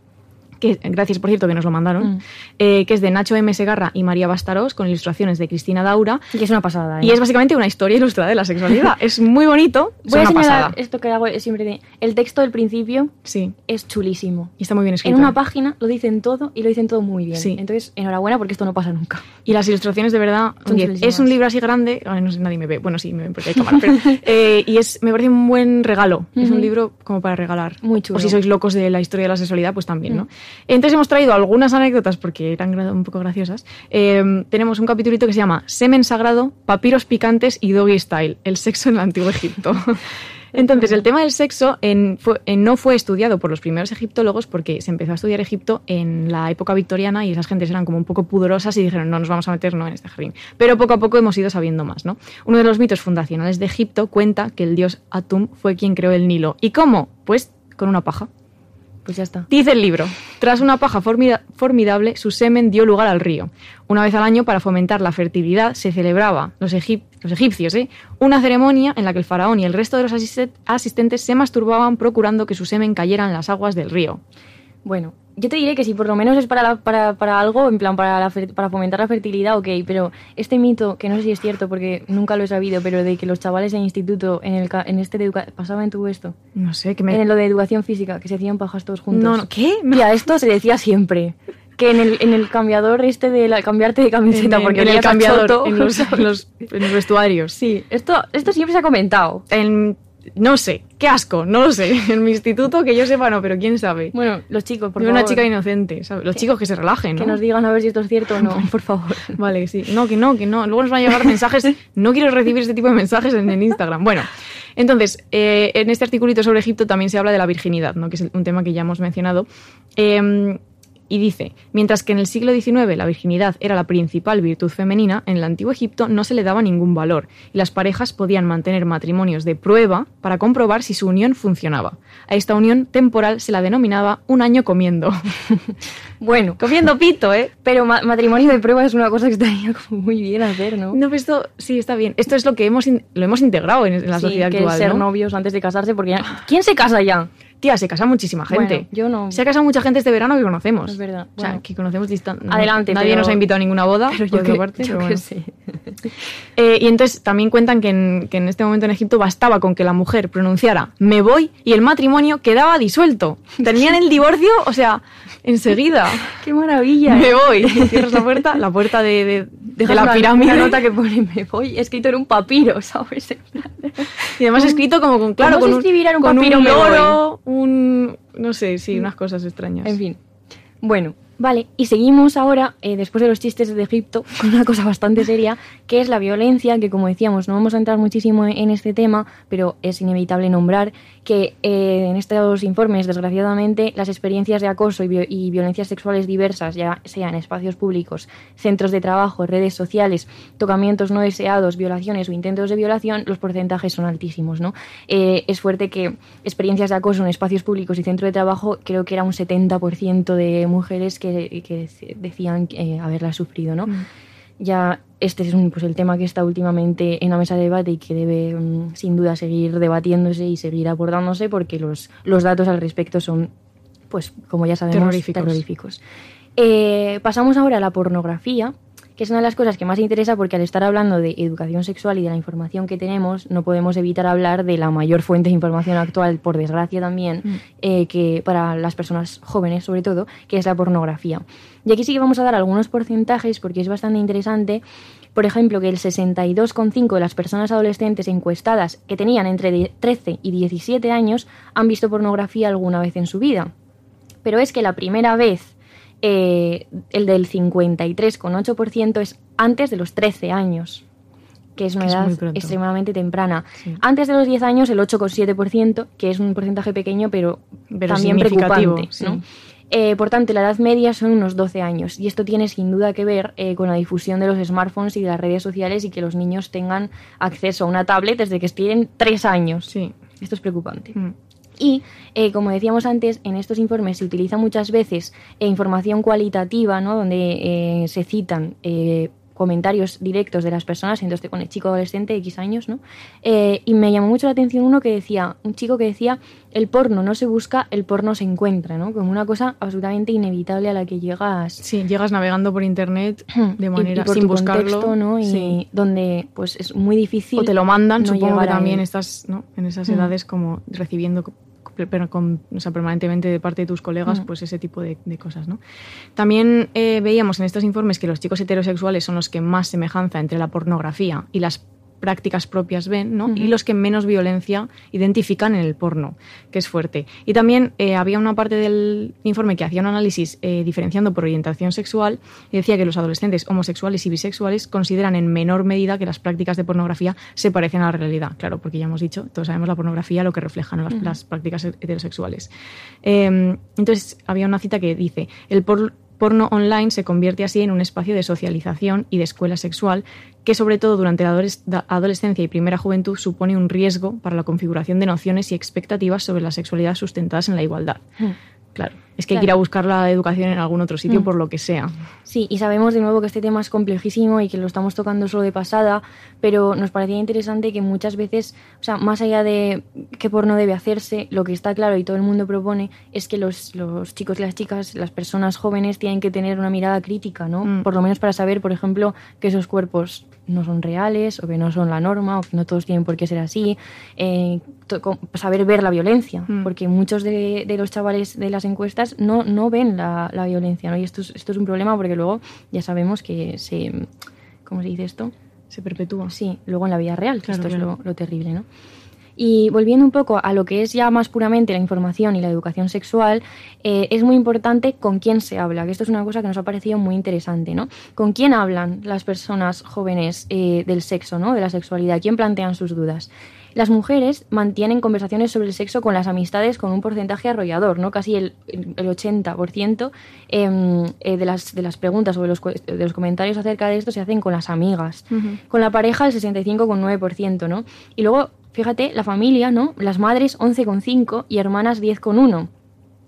que, gracias por cierto que nos lo mandaron, Mm. eh, que es de Nacho M. Segarra y María Bastarós, con ilustraciones de Cristina Daura, Y es una pasada. ¿eh? y es básicamente una historia ilustrada de la sexualidad. (laughs) es muy bonito, es Voy a señalar pasada. esto que hago siempre de... El texto del principio Sí, es chulísimo. y está muy bien escrito. En una página lo dicen todo y lo dicen todo muy bien. Sí. Entonces, enhorabuena porque esto no pasa nunca. Y las ilustraciones de verdad, es un libro así grande, ay, no sé, nadie me ve, bueno sí, me ven porque hay cámara, pero, (laughs) eh, y es, me parece un buen regalo, es un libro como para regalar. Muy chulo. O si sois locos de la historia de la sexualidad, pues también, ¿no? Entonces hemos traído algunas anécdotas porque eran un poco graciosas. Eh, tenemos un capitulito que se llama Semen Sagrado, Papiros Picantes y Doggy Style, el sexo en el Antiguo Egipto. (laughs) Entonces, el tema del sexo en- fue- en- no fue estudiado por los primeros egiptólogos porque se empezó a estudiar Egipto en la época victoriana y esas gentes eran como un poco pudorosas y dijeron, no nos vamos a meter no, en este jardín. Pero poco a poco hemos ido sabiendo más. ¿no? Uno de los mitos fundacionales de Egipto cuenta que el dios Atum fue quien creó el Nilo. ¿Y cómo? Pues con una paja. Pues ya está. Dice el libro, tras una paja formida- formidable, su semen dio lugar al río. Una vez al año, para fomentar la fertilidad, se celebraba, los, los egipcios, ¿eh? una ceremonia en la que el faraón y el resto de los asiste- asistentes se masturbaban procurando que su semen cayera en las aguas del río. Bueno, yo te diré que si por lo menos es para, la- para, para algo, en plan, para, la para fomentar la fertilidad, ok, pero este mito, que no sé si es cierto porque nunca lo he sabido, pero de que los chavales en instituto, en, el, en este de pasaba en tu esto, No sé, que me... en lo de educación física, que se hacían pajas todos juntos. No, no, ¿qué? Mira, esto se decía siempre. Que en el, en el cambiador este de la, cambiarte de camiseta, en- porque en el cambiador, choto. en los, en los- en los vestuarios. Sí, esto, esto siempre se ha comentado. En- no sé, qué asco, no lo sé. (laughs) En mi instituto, que yo sepa, no, pero quién sabe. Bueno, los chicos, por Yo favor. una chica inocente, ¿sabes? Los chicos que se relajen, ¿no? Que nos digan a ver si esto es cierto o no, (laughs) por favor. (laughs) Vale, sí. No, que no, que no. Luego nos van a llegar mensajes. No quiero recibir este tipo de mensajes en, en Instagram. Bueno, entonces, eh, en este articulito sobre Egipto también se habla de la virginidad, ¿no? que es un tema que ya hemos mencionado. Eh, Y dice, mientras que en el siglo XIX la virginidad era la principal virtud femenina, en el antiguo Egipto no se le daba ningún valor y las parejas podían mantener matrimonios de prueba para comprobar si su unión funcionaba. A esta unión temporal se la denominaba un año comiendo. (laughs) Bueno, comiendo pito, ¿eh? pero ma- matrimonio de prueba es una cosa que estaría (laughs) como muy bien hacer, ¿no? No, pero esto sí está bien. Esto es lo que hemos lo hemos integrado en, la Sí, sociedad que actual, ser ¿no? novios antes de casarse, porque ya- ¿quién se casa ya? Tía, se casa muchísima gente. Bueno, yo no. Se ha casado mucha gente este verano que conocemos. Es verdad, O sea, que conocemos distan- Adelante, Nadie pero- nos ha invitado a ninguna boda, Pero por yo otra que, parte, yo pero que bueno. sé. (laughs) Eh, y entonces también cuentan que en, que en este momento en Egipto bastaba con que la mujer pronunciara me voy y el matrimonio quedaba disuelto. Tenían el divorcio, o sea, enseguida. (laughs) ¡Qué maravilla! Me ¿eh? voy. (laughs) Cierras la puerta, la puerta de, de- de la pirámide. Una nota que pone me voy, escrito en un papiro, (laughs) ¿sabes? Y además escrito como con, claro, ¿Cómo con un, en un con papiro un loro, un... No sé, sí, unas cosas extrañas. En fin. Bueno, vale, y seguimos ahora, eh, después de los chistes de Egipto, (laughs) con una cosa bastante seria, que es la violencia, que como decíamos, no vamos a entrar muchísimo en este tema, pero es inevitable nombrar que eh, en estos informes, desgraciadamente, las experiencias de acoso y, vi- y violencias sexuales diversas, ya sea en espacios públicos, centros de trabajo, redes sociales, tocamientos no deseados, violaciones o intentos de violación, los porcentajes son altísimos, ¿no? Eh, es fuerte que experiencias de acoso en espacios públicos y centro de trabajo, creo que era un 70% de mujeres que, que dec- decían eh, haberla sufrido, ¿no? Mm. Ya este es un, pues, el tema que está últimamente en la mesa de debate y que debe mm, sin duda seguir debatiéndose y seguir abordándose porque los, los datos al respecto son, pues como ya sabemos, Terroríficos. terroríficos. Eh, pasamos ahora a la pornografía, que es una de las cosas que más interesa porque al estar hablando de educación sexual y de la información que tenemos, no podemos evitar hablar de la mayor fuente de información actual, por desgracia también, Mm. eh, que para las personas jóvenes sobre todo, que es la pornografía. Y aquí sí que vamos a dar algunos porcentajes porque es bastante interesante. Por ejemplo, que el 62,5 de las personas adolescentes encuestadas que tenían entre de- 13 y 17 años han visto pornografía alguna vez en su vida. Pero es que la primera vez, eh, el del 53,8% es antes de los 13 años, que es una Que edad extremadamente temprana. Sí. Antes de los 10 años, el 8,7%, que es un porcentaje pequeño, pero, Pero también preocupante. sí. ¿no? Eh, por tanto, la edad media son unos 12 años y esto tiene sin duda que ver eh, con la difusión de los smartphones y de las redes sociales y que los niños tengan acceso a una tablet desde que tienen 3 años. Sí. Esto es preocupante. Mm. Y, eh, como decíamos antes, en estos informes se utiliza muchas veces eh, información cualitativa, ¿no? donde eh, se citan eh, comentarios directos de las personas, entonces con el chico adolescente de X años, ¿no? Eh, y me llamó mucho la atención uno que decía, un chico que decía, el porno no se busca, el porno se encuentra, ¿no? Como una cosa absolutamente inevitable a la que llegas Sí, llegas navegando por internet (clears throat) de manera y por sin tu buscarlo. contexto, ¿no? Y Sí. donde pues es muy difícil. O te lo mandan, no supongo que también estás ¿no? en esas Mm. edades como recibiendo pero con, o sea, permanentemente de parte de tus colegas Mm. pues ese tipo de, de cosas. ¿no? También eh, veíamos en estos informes que los chicos heterosexuales son los que más semejanza entre la pornografía y las prácticas propias ven, ¿no? Y los que menos violencia identifican en el porno, que es fuerte. Y también eh, había una parte del informe que hacía un análisis eh, diferenciando por orientación sexual y decía que los adolescentes homosexuales y bisexuales consideran en menor medida que las prácticas de pornografía se parecen a la realidad. Claro, porque ya hemos dicho, todos sabemos la pornografía lo que reflejan las, prácticas heterosexuales. Eh, entonces, había una cita que dice, el por- porno online se convierte así en un espacio de socialización y de escuela sexual que sobre todo durante la adolescencia y primera juventud supone un riesgo para la configuración de nociones y expectativas sobre la sexualidad sustentadas en la igualdad. Mm. Claro, es que hay Claro. que ir a buscar la educación en algún otro sitio Mm. por lo que sea. Sí, y sabemos de nuevo que este tema es complejísimo y que lo estamos tocando solo de pasada, pero nos parecía interesante que muchas veces, o sea, más allá de qué porno debe hacerse, lo que está claro y todo el mundo propone es que los, los chicos y las chicas, las personas jóvenes, tienen que tener una mirada crítica, ¿no? Mm. Por lo menos para saber, por ejemplo, que esos cuerpos no son reales o que no son la norma o que no todos tienen por qué ser así. eh, saber ver la violencia, Mm. porque muchos de, de los chavales de las encuestas no, no ven la, la violencia, ¿no? Y esto es, esto es un problema porque luego ya sabemos que se... ¿Cómo se dice esto? Se perpetúa. Sí, luego en la vida real, que Claro, esto claro. es lo, lo terrible, ¿no? Y volviendo un poco a lo que es ya más puramente la información y la educación sexual, eh, es muy importante con quién se habla, que esto es una cosa que nos ha parecido muy interesante, ¿no? ¿Con quién hablan las personas jóvenes eh, del sexo, ¿no? De la sexualidad? ¿Quién plantean sus dudas? Las mujeres mantienen conversaciones sobre el sexo con las amistades con un porcentaje arrollador, ¿no? Casi el, el 80% em, eh, de, las, de las preguntas o de los, de los comentarios acerca de esto se hacen con las amigas. Con la pareja el 65,9%, ¿no? Y luego, fíjate, la familia, ¿no? Las madres 11,5 y hermanas 10,1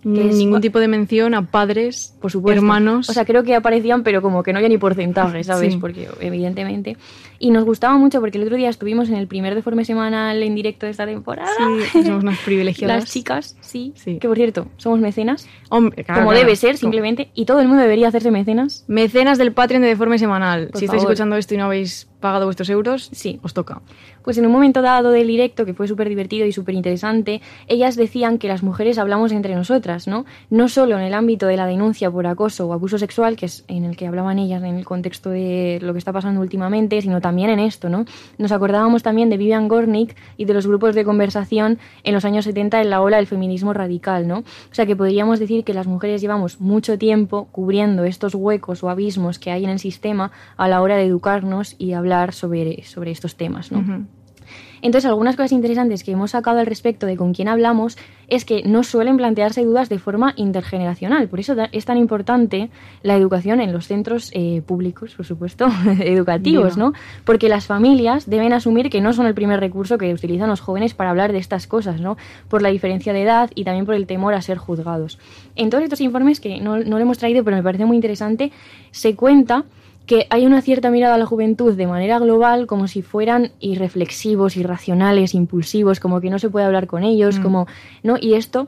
ningún tipo de mención a padres, por supuesto. hermanos. O sea, creo que aparecían, pero como que no había ni porcentaje, ¿sabes? Porque evidentemente. Y nos gustaba mucho porque el otro día estuvimos en el primer deforme semanal en directo de esta temporada. Sí, somos unas (laughs) privilegiadas. Las chicas, sí. sí. Que por cierto, somos mecenas. Hombre, Como debe ser, simplemente. Y todo el mundo debería hacerse mecenas. Mecenas del Patreon de deforme semanal. si estáis escuchando esto y no habéis pagado vuestros euros, sí. os toca. Pues en un momento dado del directo, que fue súper divertido y súper interesante, ellas decían que las mujeres hablamos entre nosotras, ¿no? No solo en el ámbito de la denuncia por acoso o abuso sexual, que es en el que hablaban ellas en el contexto de lo que está pasando últimamente, sino también en esto, ¿no? Nos acordábamos también de Vivian Gornick y de los grupos de conversación en los años 70 en la ola del feminismo radical, ¿no? O sea que podríamos decir que las mujeres llevamos mucho tiempo cubriendo estos huecos o abismos que hay en el sistema a la hora de educarnos y hablar sobre, sobre estos temas. ¿no? Entonces, algunas cosas interesantes que hemos sacado al respecto de con quién hablamos es que no suelen plantearse dudas de forma intergeneracional. Por eso es tan importante la educación en los centros eh, públicos, por supuesto, (laughs) educativos, ¿no? Porque las familias deben asumir que no son el primer recurso que utilizan los jóvenes para hablar de estas cosas, ¿no? Por la diferencia de edad y también por el temor a ser juzgados. En todos estos informes, que no, no lo hemos traído, pero me parece muy interesante, se cuenta que hay una cierta mirada a la juventud de manera global como si fueran irreflexivos, irracionales, impulsivos, como que no se puede hablar con ellos, mm. como no y esto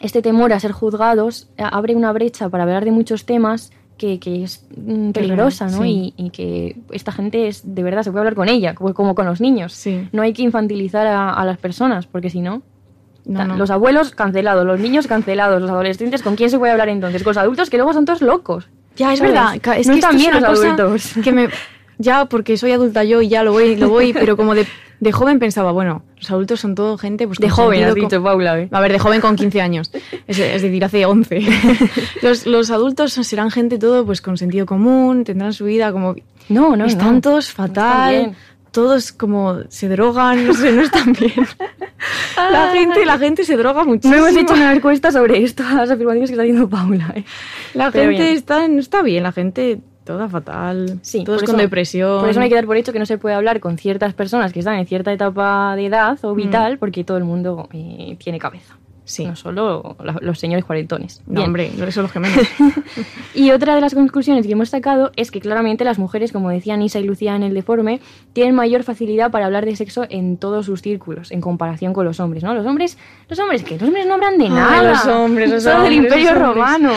este temor a ser juzgados eh, abre una brecha para hablar de muchos temas que, que es mm, peligrosa, ¿no? Y, que esta gente es de verdad se puede hablar con ella, como, con los niños. No hay que infantilizar a, las personas, porque si no, los abuelos cancelados, los niños cancelados, los adolescentes, ¿con quién se puede hablar entonces? Con los adultos que luego son todos locos. Ya, es verdad. Es que también los adultos. (laughs) Que me, ya, porque soy adulta yo y ya lo voy, lo voy (laughs) pero como de, de joven pensaba, bueno, los adultos son todo gente... Pues, de joven, has dicho, Paula. ¿eh? A ver, de joven con 15 años, es, decir, hace 11. (laughs) los, los, adultos serán gente todo pues con sentido común, tendrán su vida como... No, no, Están todos fatal, todos como se drogan, no sé, no están bien. (laughs) La gente, la gente se droga muchísimo. No hemos hecho una encuesta sobre esto, (laughs) las afirmaciones que está haciendo Paula. ¿eh? La gente está, no está bien, la gente toda fatal, sí, todos con depresión. Por eso no hay que dar por hecho que no se puede hablar con ciertas personas que están en cierta etapa de edad o vital, mm. porque todo el mundo eh, tiene cabeza. Sí. No solo los señores cuarentones. No, hombre, no son los gemelos. (laughs) y otra de las conclusiones que hemos sacado es que claramente las mujeres, como decían Isa y Lucía en el deforme, tienen mayor facilidad para hablar de sexo en todos sus círculos, en comparación con los hombres, ¿no? Los hombres, ¿los hombres qué? Los hombres no hablan de nada. los hombres, los Son del Imperio Romano.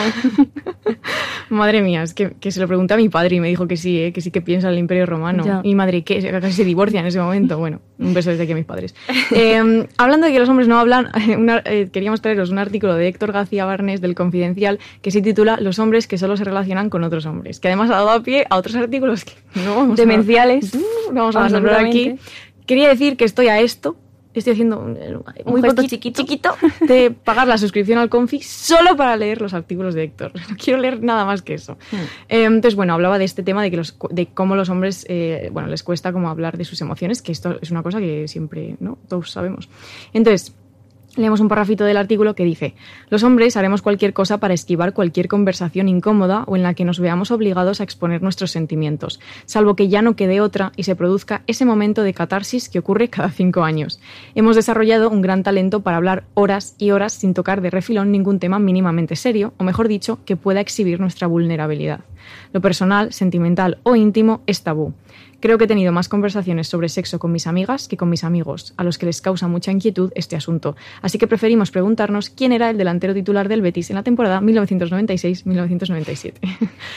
(laughs) madre mía, es que, se lo pregunté a mi padre y me dijo que sí, ¿eh? que sí que piensa el Imperio Romano. Y madre, ¿qué? Casi se divorcia en ese momento. Bueno, un beso desde aquí a mis padres. (laughs) Em, hablando de que los hombres no hablan, una, eh, queríamos traeros un artículo de Héctor García Barnes del Confidencial que se titula Los hombres que solo se relacionan con otros hombres, que además ha dado a pie a otros artículos que no vamos Demenciales. (laughs) A, vamos a nombrar aquí. Quería decir que estoy a esto, estoy haciendo un, muy chiquito, chiquito, de pagar la suscripción al Confi solo para leer los artículos de Héctor. (laughs) No quiero leer nada más que eso. Hmm. Eh, entonces, bueno, hablaba de este tema de, que los, de cómo los hombres, eh, bueno, les cuesta como hablar de sus emociones, que esto es una cosa que siempre, ¿no? Todos sabemos. Entonces, Leemos un parrafito del artículo que dice, los hombres haremos cualquier cosa para esquivar cualquier conversación incómoda o en la que nos veamos obligados a exponer nuestros sentimientos, salvo que ya no quede otra y se produzca ese momento de catarsis que ocurre cada cinco años. Hemos desarrollado un gran talento para hablar horas y horas sin tocar de refilón ningún tema mínimamente serio, o mejor dicho, que pueda exhibir nuestra vulnerabilidad. Lo personal, sentimental o íntimo es tabú. Creo que he tenido más conversaciones sobre sexo con mis amigas que con mis amigos, a los que les causa mucha inquietud este asunto. Así que preferimos preguntarnos quién era el delantero titular del Betis en la temporada 1996-1997.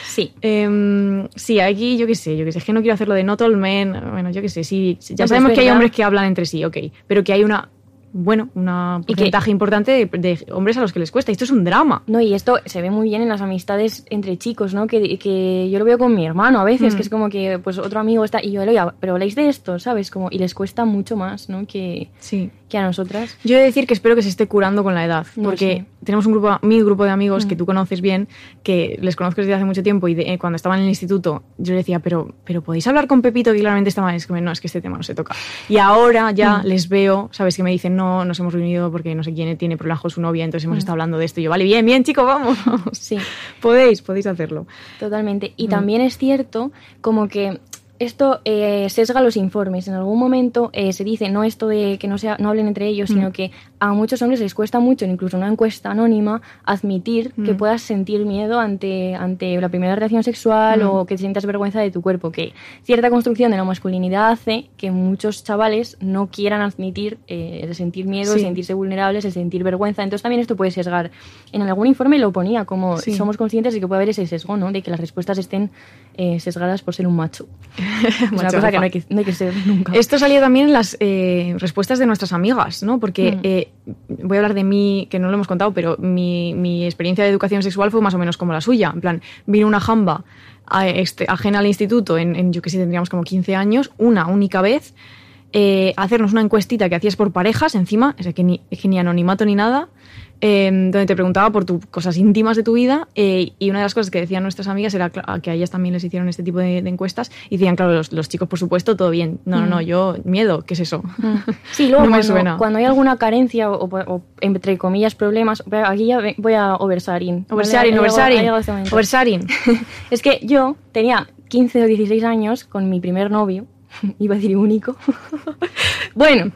Sí. (laughs) Em, sí, aquí yo qué sé, yo qué sé, es que no quiero hacerlo de not all men, bueno, yo qué sé, sí, ya sabemos que hay hombres que hablan entre sí, ok, pero que hay una bueno, un porcentaje importante de, hombres a los que les cuesta. Esto es un drama. No, y esto se ve muy bien en las amistades entre chicos, ¿no? Que, que yo lo veo con mi hermano a veces, mm. que es como que pues otro amigo está y yo le pero habláis de esto, ¿sabes? Como, y les cuesta mucho más, ¿no? Que, sí. Que a nosotras. Yo he de decir que espero que se esté curando con la edad, No porque tenemos un grupo, mi grupo de amigos que Mm. tú conoces bien, que les conozco desde hace mucho tiempo y de- eh, cuando estaban en el instituto yo le decía, pero, pero podéis hablar con Pepito que claramente está mal, es que no, es que este tema no se toca. Y ahora ya Mm. les veo, sabes, que me dicen, no, nos hemos reunido porque no sé quién tiene problemas con su novia, entonces hemos Mm. estado hablando de esto. Y yo, vale, bien, bien, chicos, vamos. vamos". Sí. (laughs) podéis, podéis hacerlo. Totalmente. Y también es cierto como que esto eh, sesga los informes. En algún momento eh, se dice, no esto de que no, sea, no hablen entre ellos, Mm. sino que a muchos hombres les cuesta mucho, incluso una encuesta anónima, admitir que Mm. puedas sentir miedo ante, ante la primera relación sexual Mm. o que sientas vergüenza de tu cuerpo. Que cierta construcción de la masculinidad hace que muchos chavales no quieran admitir eh, el sentir miedo, el Sí. sentirse vulnerables, el sentir vergüenza. Entonces también esto puede sesgar. En algún informe lo ponía como Sí. somos conscientes de que puede haber ese sesgo, ¿no? De que las respuestas estén eh, sesgadas por ser un macho. (laughs) Es una cosa que no hay que, no hay que ser nunca. Esto salía también en las eh, respuestas de nuestras amigas, ¿no? Porque Mm. eh, voy a hablar de mí, que no lo hemos contado, pero mi, mi experiencia de educación sexual fue más o menos como la suya. En plan, vino una jamba a- este, ajena al instituto, en, en, yo que sé, tendríamos como 15 años, una única vez, eh, hacernos una encuestita que hacías por parejas encima, sea, que ni, que ni anonimato ni nada, eh, donde te preguntaba por tus cosas íntimas de tu vida eh, y una de las cosas que decían nuestras amigas era que a ellas también les hicieron este tipo de, de encuestas y decían, claro, los, los chicos por supuesto, todo bien. No, no, no, Mm. yo, miedo, ¿qué es eso? Mm. (laughs) Sí, luego No me cuando, suena. cuando hay alguna carencia o, o- entre comillas problemas, aquí ya voy a. ¿vale? Oversharing, llegado este momento. oversharing. (laughs) Es que yo tenía 15 o 16 años con mi primer novio, (laughs) iba a decir único. bueno,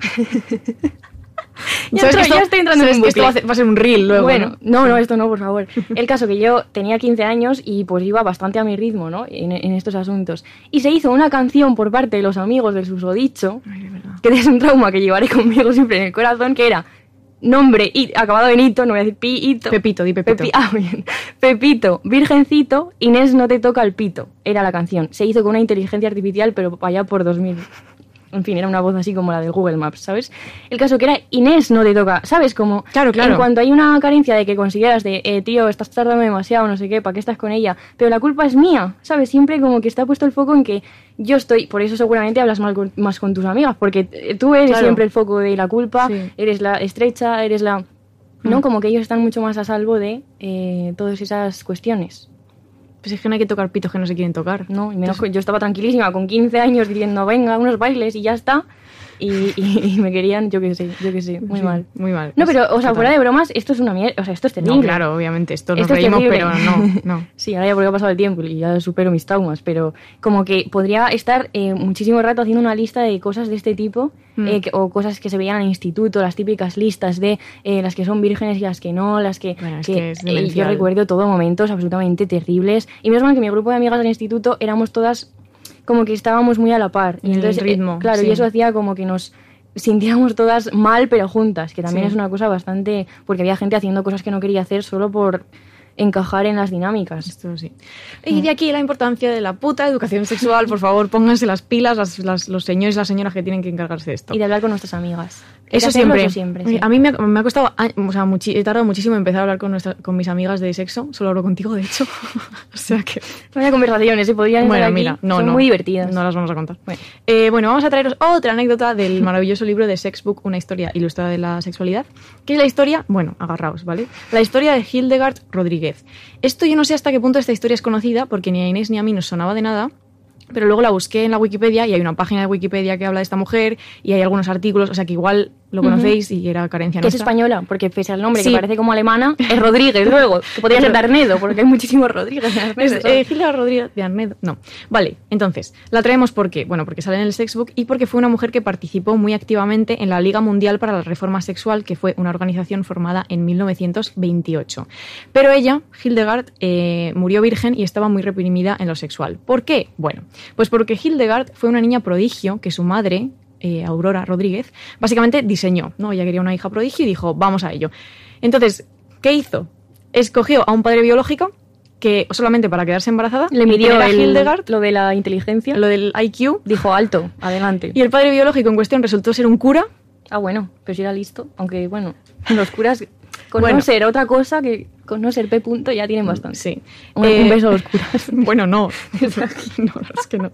(laughs) ya, ¿Sabes entro- que esto- estoy entrando en un esto va a, ser, un reel luego, bueno, ¿no? no, no, esto no, por favor. (laughs) El caso que yo tenía 15 años y pues iba bastante a mi ritmo, ¿no? En, en estos asuntos. Y se hizo una canción por parte de los amigos del susodicho, Ay, que es un trauma que llevaré conmigo siempre en el corazón, que era nombre y acabado en hito, no voy a decir pi, hito. Pepito, di Pepito. Pepi- (laughs) ah, bien. Pepito, virgencito, Inés no te toca el pito. Era la canción. Se hizo con una inteligencia artificial, pero allá por 2000. En fin, era una voz así como la de Google Maps, ¿sabes? El caso que era Inés no te toca, ¿sabes? Como Claro, claro. en cuanto hay una carencia de que consideras de, eh, tío, estás tardando demasiado, no sé qué, ¿para qué estás con ella? Pero la culpa es mía, ¿sabes? Siempre como que está puesto el foco en que yo estoy, por eso seguramente hablas mal con- más con tus amigas, porque eh, tú eres Claro. siempre el foco de la culpa, Sí. eres la estrecha, eres la... ¿No? Mm. Como que ellos están mucho más a salvo de eh, todas esas cuestiones. Pues es que no hay que tocar pitos que no se quieren tocar. ¿no? Y menos que yo estaba tranquilísima con 15 años diciendo, venga, unos bailes y ya está. Y, y- y me querían, yo qué sé, yo qué sé, muy Sí, mal. Muy mal. No, pero, o sea, fuera de bromas, esto es una mierda, o sea, esto es terrible. No, claro, obviamente, esto nos Esto es reímos, terrible. pero no, no. (laughs) Sí, ahora ya porque ha pasado el tiempo y ya supero mis traumas, pero como que podría estar eh, muchísimo rato haciendo una lista de cosas de este tipo Mm. eh, que- o cosas que se veían en el instituto, las típicas listas de eh, las que son vírgenes y las que no, las que, Bueno, es que, que es eh, yo recuerdo todo momentos absolutamente terribles y menos mal que mi grupo de amigas del instituto éramos todas como que estábamos muy a la par y En el entonces eh, ritmo, claro sí. y eso hacía como que nos sintiéramos todas mal pero juntas que también Sí. es una cosa bastante porque había gente haciendo cosas que no quería hacer solo por encajar en las dinámicas Esto sí. Y de aquí la importancia de la puta educación sexual. Por favor, pónganse las pilas las- las- los señores y las señoras que tienen que encargarse de esto. y de hablar con nuestras amigas Eso siempre. eso siempre sí. A mí me, ha- me ha costado, o sea, muchi- he tardado muchísimo en empezar a hablar con, nuestra- con mis amigas de sexo. Solo hablo contigo, de hecho. (laughs) o sea que. Vaya conversaciones se podrían Bueno, estar aquí. mira, no, son no. muy divertidas No las vamos a contar. Bueno. Eh, bueno, vamos a traeros otra anécdota del maravilloso libro de Sexbook, una historia ilustrada de la sexualidad. ¿Qué es la historia? Bueno, agarraos, ¿vale? La historia de Hildegard Rodríguez. Esto yo no sé hasta qué punto esta historia es conocida, porque ni a Inés ni a mí nos sonaba de nada. Pero luego la busqué en la Wikipedia y hay una página de Wikipedia que habla de esta mujer y hay algunos artículos, o sea que igual lo conocéis y era carencia que es española porque pese al nombre Sí. que parece como alemana es (laughs) Rodríguez luego que podría ser de Arnedo porque hay muchísimos Rodríguez Arnedo, Es, eh, Hilda Rodríguez de Arnedo. No. Vale, entonces, la traemos porque, bueno, porque sale en el Sexbook y porque fue una mujer que participó muy activamente en la Liga Mundial para la Reforma Sexual, que fue una organización formada en 1928. Pero ella, Hildegard, eh, murió virgen y estaba muy reprimida en lo sexual. ¿Por qué? Bueno, pues porque Hildegard fue una niña prodigio que su madre, eh, Aurora Rodríguez, básicamente diseñó, ¿no? Ella quería una hija prodigio y dijo, vamos a ello. Entonces, ¿qué hizo? Escogió a un padre biológico que solamente para quedarse embarazada le midió el- Hildegard lo de la inteligencia lo del IQ dijo alto adelante y el padre biológico en cuestión resultó ser un cura ah bueno pero si era listo aunque bueno los curas (laughs) con Bueno. no ser otra cosa que Con no ser P punto ya tienen bastante. Sí. Un, Eh, un beso a los curas. (laughs) Bueno, no. (laughs) (laughs) no, es que no.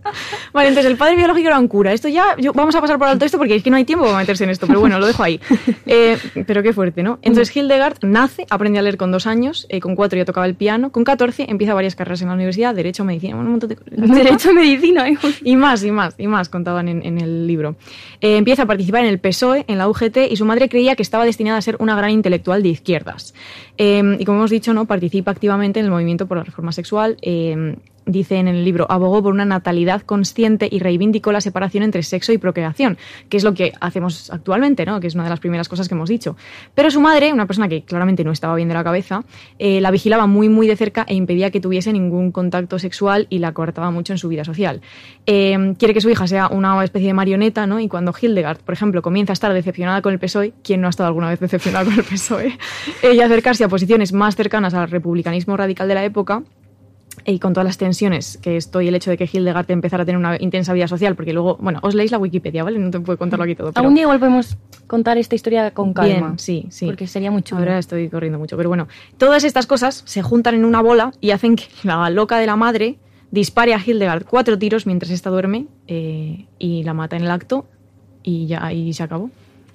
Vale, entonces el padre biológico era un cura. Esto ya, yo- vamos a pasar por alto esto porque es que no hay tiempo para meterse en esto, pero bueno, lo dejo ahí. Eh, pero qué fuerte, ¿no? Entonces Hildegard nace, aprende a leer con dos años, eh, con cuatro ya tocaba el piano, con 14 empieza varias carreras en la universidad, derecho, medicina, un montón de cosas. Derecho medicina, ¿eh? Y más, y más, y más, contaban en, en el libro. Eh, empieza a participar en el PSOE, en la UGT, y su madre creía que estaba destinada a ser una gran intelectual de izquierdas. Eh, y como hemos dicho, ¿no? participa activamente en el movimiento por la reforma sexual. eh, dice en el libro, abogó por una natalidad consciente y reivindicó la separación entre sexo y procreación, que es lo que hacemos actualmente, ¿no? que es una de las primeras cosas que hemos dicho. Pero su madre, una persona que claramente no estaba bien de la cabeza, eh, la vigilaba muy, muy de cerca e impedía que tuviese ningún contacto sexual y la cortaba mucho en su vida social. Eh, quiere que su hija sea una especie de marioneta, ¿no? Y cuando Hildegard, por ejemplo, comienza a estar decepcionada con el PSOE, ¿quién no ha estado alguna vez decepcionado con el PSOE? ella (laughs) acercarse a posiciones más cercanas al republicanismo radical de la época, y con todas las tensiones que esto y el hecho de que Hildegard empezara a tener una intensa vida social, porque luego, bueno, os leéis la Wikipedia, ¿vale? No te puedo contarlo aquí todo. Pero Algún día igual podemos contar esta historia con calma. Bien, sí, sí. Porque sería muy chulo. Ahora estoy corriendo mucho, pero bueno, todas estas cosas se juntan en una bola y hacen que (laughs) la loca de la madre dispare a Hildegard cuatro tiros mientras esta duerme eh, y la mata en el acto y ya ahí se acabó.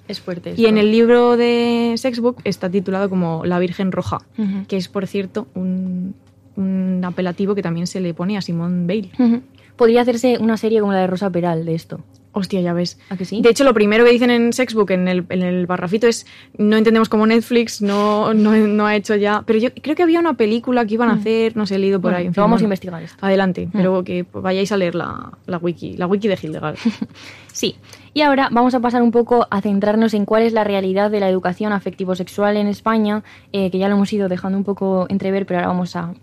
Es fuerte. Y en el libro de Sexbook está titulado como La Virgen Roja, que es, por cierto, un, un apelativo que también se le pone a Simone Bale. Podría hacerse una serie como la de Rosa Peral de esto. Hostia, ya ves. ¿A que sí? De hecho, lo primero que dicen en Sexbook, en el, en el barrafito, es no entendemos cómo Netflix no, no, no ha hecho ya... Pero yo creo que había una película que iban a hacer, no sé, he leído por Mm. Bueno, ahí. en fin, vamos a investigar esto. Adelante, Mm. pero que vayáis a leer la, la wiki, la wiki de Hildegard. (laughs) Sí. Y ahora vamos a pasar un poco a centrarnos en cuál es la realidad de la educación afectivo-sexual en España, eh, que ya lo hemos ido dejando un poco entrever, pero ahora vamos a,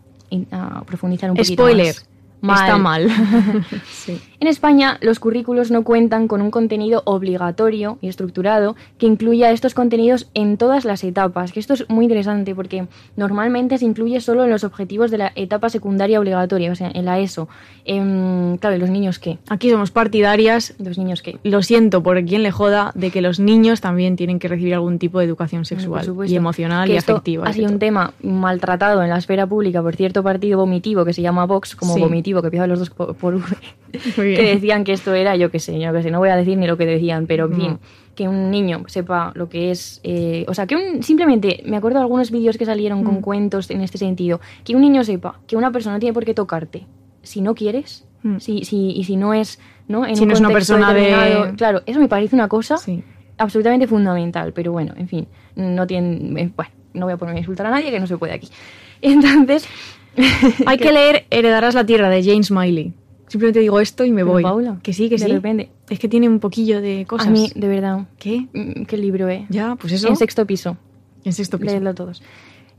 a profundizar un poquito Spoiler, más. Está mal. (laughs) sí. En España, los currículos no cuentan con un contenido obligatorio y estructurado que incluya estos contenidos en todas las etapas, que esto es muy interesante porque normalmente se incluye solo en los objetivos de la etapa secundaria obligatoria, o sea, en la ESO. Em, claro, ¿y los niños qué? Aquí somos partidarias, ¿Los niños qué? lo siento por quien le joda, de que los niños también tienen que recibir algún tipo de educación sexual supuesto. y emocional Que y esto afectiva. Ha sido un tema maltratado en la esfera pública por cierto partido vomitivo que se llama Vox, como Sí. vomitivo, que empieza los dos por, por V, (laughs) que decían que esto era, yo qué sé, yo qué sé, no voy a decir ni lo que decían, pero en fin, No. que un niño sepa lo que es, eh, o sea, que un, simplemente, me acuerdo de algunos vídeos que salieron con Mm. cuentos en este sentido, que un niño sepa que una persona no tiene por qué tocarte si no quieres, Mm. si, si, y si no es, ¿no? En Si un no es una persona de-. Claro, eso me parece una cosa Sí. absolutamente fundamental, pero bueno, en fin, no tienen, eh, bueno, no voy a ponerme a insultar a nadie que no se puede aquí. (laughs) Entonces, (laughs) Hay que leer Heredarás la tierra de James Smiley. Simplemente digo esto y me Pero, voy. Paula, que sí, que de sí. repente. Es que tiene un poquillo de cosas. a mí, de verdad, ¿Qué? mm, qué libro, eh. Ya, pues eso. En sexto piso, En sexto piso. leedlo todos.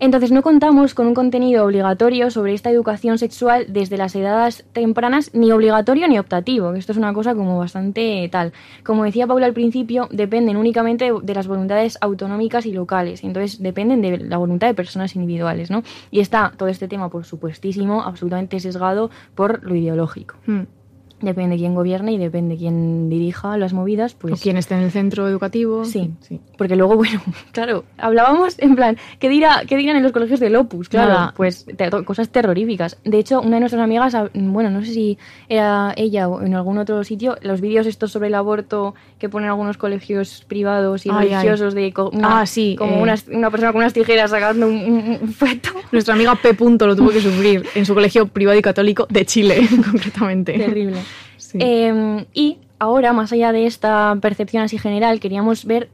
Entonces, no contamos con un contenido obligatorio sobre esta educación sexual desde las edades tempranas, ni obligatorio ni optativo, que esto es una cosa como bastante tal. Como decía Paula al principio, dependen únicamente de las voluntades autonómicas y locales, entonces dependen de la voluntad de personas individuales, ¿no? Y está todo este tema, por supuestísimo, absolutamente sesgado por lo ideológico. Hmm. Depende de quién gobierne y depende de quién dirija las movidas, pues... o quien esté en el centro educativo. Sí. sí. Porque luego, (laughs) bueno, claro, hablábamos en plan, ¿qué, dirá, qué dirán en los colegios del Opus? Claro, Nada. pues te- cosas terroríficas. De hecho, una de nuestras amigas, ah, bueno, no sé si era ella o en algún otro sitio, los vídeos estos sobre el aborto que ponen algunos colegios privados y Ay, religiosos de co- una- Ah, sí, como eh. una persona con unas tijeras sacando un, un- un feto. (laughs) Nuestra amiga P. Punto lo tuvo que sufrir en su colegio privado y católico de Chile, (laughs) concretamente. Terrible. Sí. Eh, y ahora, más allá de esta percepción así general, queríamos ver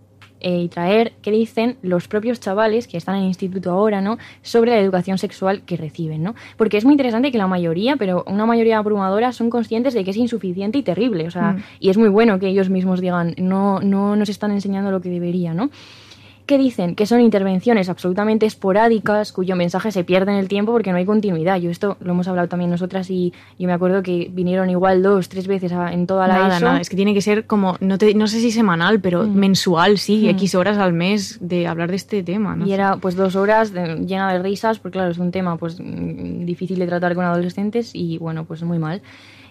eh, y traer qué dicen los propios chavales que están en el instituto ahora, ¿no? Sobre la educación sexual que reciben, ¿no? Porque es muy interesante que la mayoría, pero una mayoría abrumadora, son conscientes de que es insuficiente y terrible, o sea, Mm. y es muy bueno que ellos mismos digan, no, no nos están enseñando lo que debería, ¿no? ¿Qué dicen? Que son intervenciones absolutamente esporádicas, cuyo mensaje se pierde en el tiempo porque no hay continuidad. Yo esto lo hemos hablado también nosotras y yo me acuerdo que vinieron igual dos, tres veces a- en toda la Nada, ESO. nada. Es que tiene que ser como, no, te- no sé si semanal, pero Mm. mensual, sí, Mm. X horas al mes de hablar de este tema. ¿no? Y era pues dos horas de- llena de risas, porque claro, es un tema pues mm, difícil de tratar con adolescentes y bueno, pues muy mal.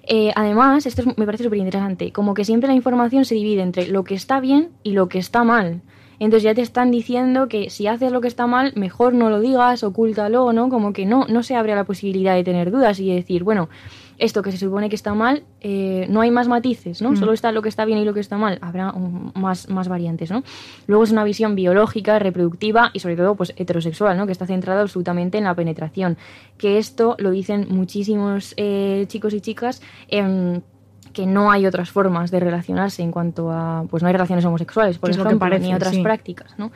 Eh, además, esto es- me parece súper interesante, como que siempre la información se divide entre lo que está bien y lo que está mal. Entonces ya te están diciendo que si haces lo que está mal, mejor no lo digas, ocúltalo, ¿no? Como que no, no se abre la posibilidad de tener dudas y decir, bueno, esto que se supone que está mal, eh, no hay más matices, ¿no? Solo está lo que está bien y lo que está mal. Habrá más, más variantes, ¿no? Luego es una visión biológica, reproductiva y sobre todo pues heterosexual, ¿no? Que está centrada absolutamente en la penetración. Que esto lo dicen muchísimos eh, chicos y chicas. en que no hay otras formas de relacionarse en cuanto a, pues no hay relaciones homosexuales, por ejemplo, ni otras prácticas, ¿no?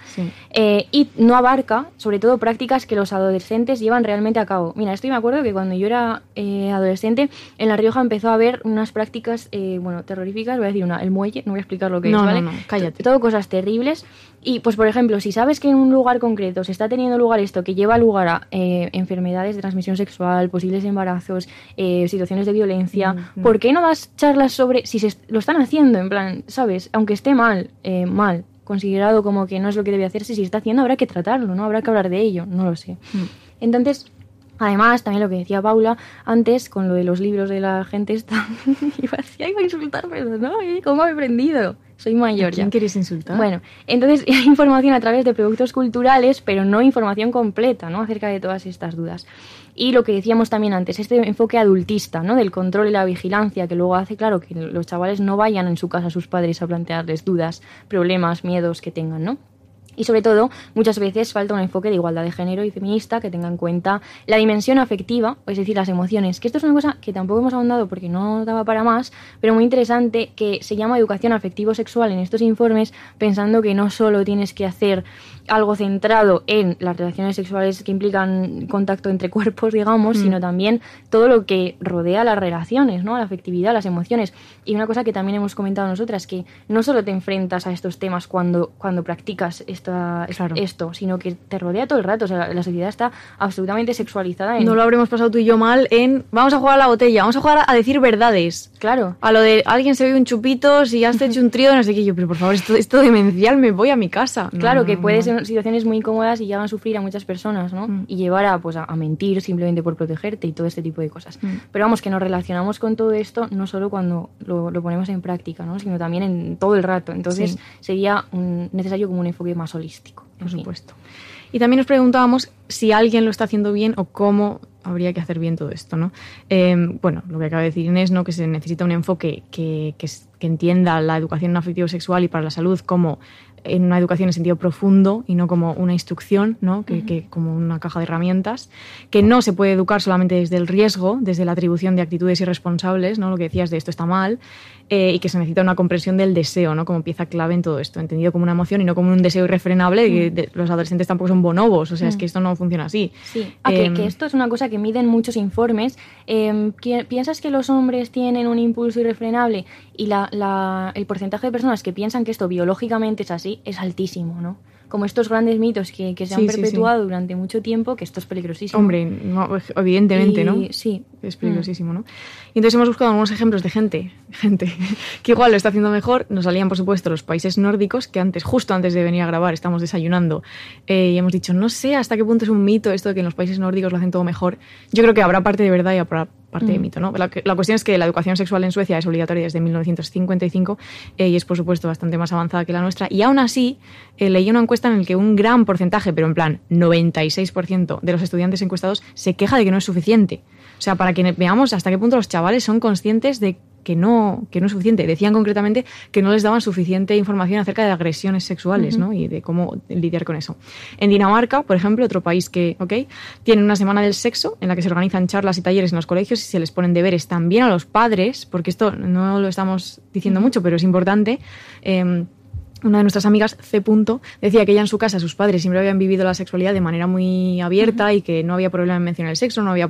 Eh, y no abarca, sobre todo, prácticas que los adolescentes llevan realmente a cabo. Mira, esto me acuerdo que cuando yo era eh, adolescente, en La Rioja empezó a haber unas prácticas, eh, bueno, terroríficas, voy a decir una, el muelle, no voy a explicar lo que es, ¿vale? No, no, cállate. Todo cosas terribles. Y, pues, por ejemplo, si sabes que en un lugar concreto se está teniendo lugar esto, que lleva lugar a enfermedades de transmisión sexual, posibles embarazos, situaciones de violencia, mm. ¿por qué no das charlas sobre si se lo están haciendo, en plan, ¿sabes? Aunque esté mal, eh, mal, considerado como que no es lo que debe hacerse, si se está haciendo habrá que tratarlo, ¿no? Habrá que hablar de ello, no lo sé. Mm. Entonces, Además, también lo que decía Paula antes, con lo de los libros de la gente esta, (laughs) iba a, a insultar, pero no, ¿cómo he aprendido? Soy mayor quién quieres insultar? Bueno, entonces hay (laughs) información a través de productos culturales, pero no información completa, ¿no? Acerca de todas estas dudas. Y lo que decíamos también antes, este enfoque adultista, ¿no? Del control y la vigilancia, que luego hace, claro, que los chavales no vayan en su casa a sus padres a plantearles dudas, problemas, miedos que tengan, ¿no? Y sobre todo, muchas veces falta un enfoque de igualdad de género y feminista que tenga en cuenta la dimensión afectiva, es decir, las emociones. Que esto es una cosa que tampoco hemos ahondado porque no daba para más, pero muy interesante que se llama educación afectivo-sexual en estos informes, pensando que no solo tienes que hacer algo centrado en las relaciones sexuales que implican contacto entre (laughs) cuerpos, digamos, mm. sino también todo lo que rodea las relaciones, ¿no? La afectividad, las emociones. Y una cosa que también hemos comentado nosotras, que no solo te enfrentas a estos temas cuando, cuando practicas esta, esto, sino que te rodea todo el rato. O sea, la sociedad está absolutamente sexualizada. No lo habremos pasado tú y yo mal en vamos a jugar a la botella, vamos a jugar a decir verdades. Claro. A lo de alguien se ve un chupito, si has hecho (laughs) un trío, no sé qué. Yo, pero por favor, esto, esto demencial, me voy a mi casa. claro, que puede situaciones muy incómodas y llevan a sufrir a muchas personas, ¿no? Mm. Y llevar a, pues, a, mentir simplemente por protegerte y todo este tipo de cosas. Mm. Pero vamos, que nos relacionamos con todo esto no solo cuando lo, ponemos en práctica, ¿no? Sino también en todo el rato. Entonces sería necesario como un enfoque más holístico. Por supuesto. Y también nos preguntábamos si alguien lo está haciendo bien o cómo habría que hacer bien todo esto, ¿no? Em, bueno, lo que acaba de decir Inés, ¿no? Que se necesita un enfoque que, que, que entienda la educación afectivo-sexual y para la salud como en una educación en sentido profundo y no como una instrucción, ¿no? que, como una caja de herramientas, que no se puede educar solamente desde el riesgo, desde la atribución de actitudes irresponsables, ¿no? lo que decías de esto está mal, eh, y que se necesita una comprensión del deseo ¿no? como pieza clave en todo esto, entendido como una emoción y no como un deseo irrefrenable, que los adolescentes tampoco son bonobos, o sea, es que esto no funciona así. Sí, ah, que, em, esto es una cosa que miden muchos informes. Em, ¿Piensas que los hombres tienen un impulso irrefrenable? Y la, el porcentaje de personas que piensan que esto biológicamente es así es altísimo, ¿no? Como estos grandes mitos que, se han perpetuado durante mucho tiempo, que esto es peligrosísimo. Hombre, evidentemente, ¿no? Sí. Es peligrosísimo, ¿no? Y entonces hemos buscado algunos ejemplos de gente, (laughs) gente que igual lo está haciendo mejor. Nos salían, por supuesto, los países nórdicos, que antes, justo antes de venir a grabar, estamos desayunando eh, y hemos dicho, no sé hasta qué punto es un mito esto de que en los países nórdicos lo hacen todo mejor. Yo creo que habrá parte de verdad y habrá parte de mm. mito. ¿no? La, cuestión es que la educación sexual en Suecia es obligatoria desde 1955 eh, y es, por supuesto, bastante más avanzada que la nuestra. Y aún así, eh, leí una encuesta en la que un gran porcentaje, pero en plan 96% de los estudiantes encuestados se queja de que no es suficiente. O sea, para que veamos hasta qué punto los chavales son conscientes de que no, que no es suficiente. Decían concretamente que no les daban suficiente información acerca de agresiones sexuales ¿no? y de cómo lidiar con eso. En Dinamarca, por ejemplo, otro país que okay, tiene una semana del sexo en la que se organizan charlas y talleres en los colegios y se les ponen deberes también a los padres, porque esto no lo estamos diciendo mucho, pero es importante. Eh, una de nuestras amigas, C. decía que ella en su casa, sus padres siempre habían vivido la sexualidad de manera muy abierta y que no había problema en mencionar el sexo, no había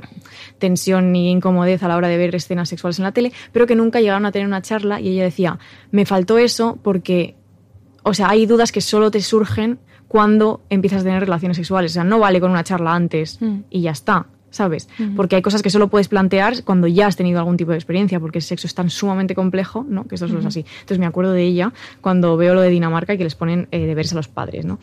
tensión ni incomodez a la hora de ver escenas sexuales en la tele, pero que nunca llegaron a tener una charla y ella decía, me faltó eso porque, o sea, hay dudas que solo te surgen cuando empiezas a tener relaciones sexuales, o sea, no vale con una charla antes mm. y ya está. ¿Sabes? Porque hay cosas que solo puedes plantear cuando ya has tenido algún tipo de experiencia, porque el sexo es tan sumamente complejo, ¿no? Que esto solo es así. Entonces me acuerdo de ella cuando veo lo de Dinamarca y que les ponen eh, deberes a los padres, ¿no?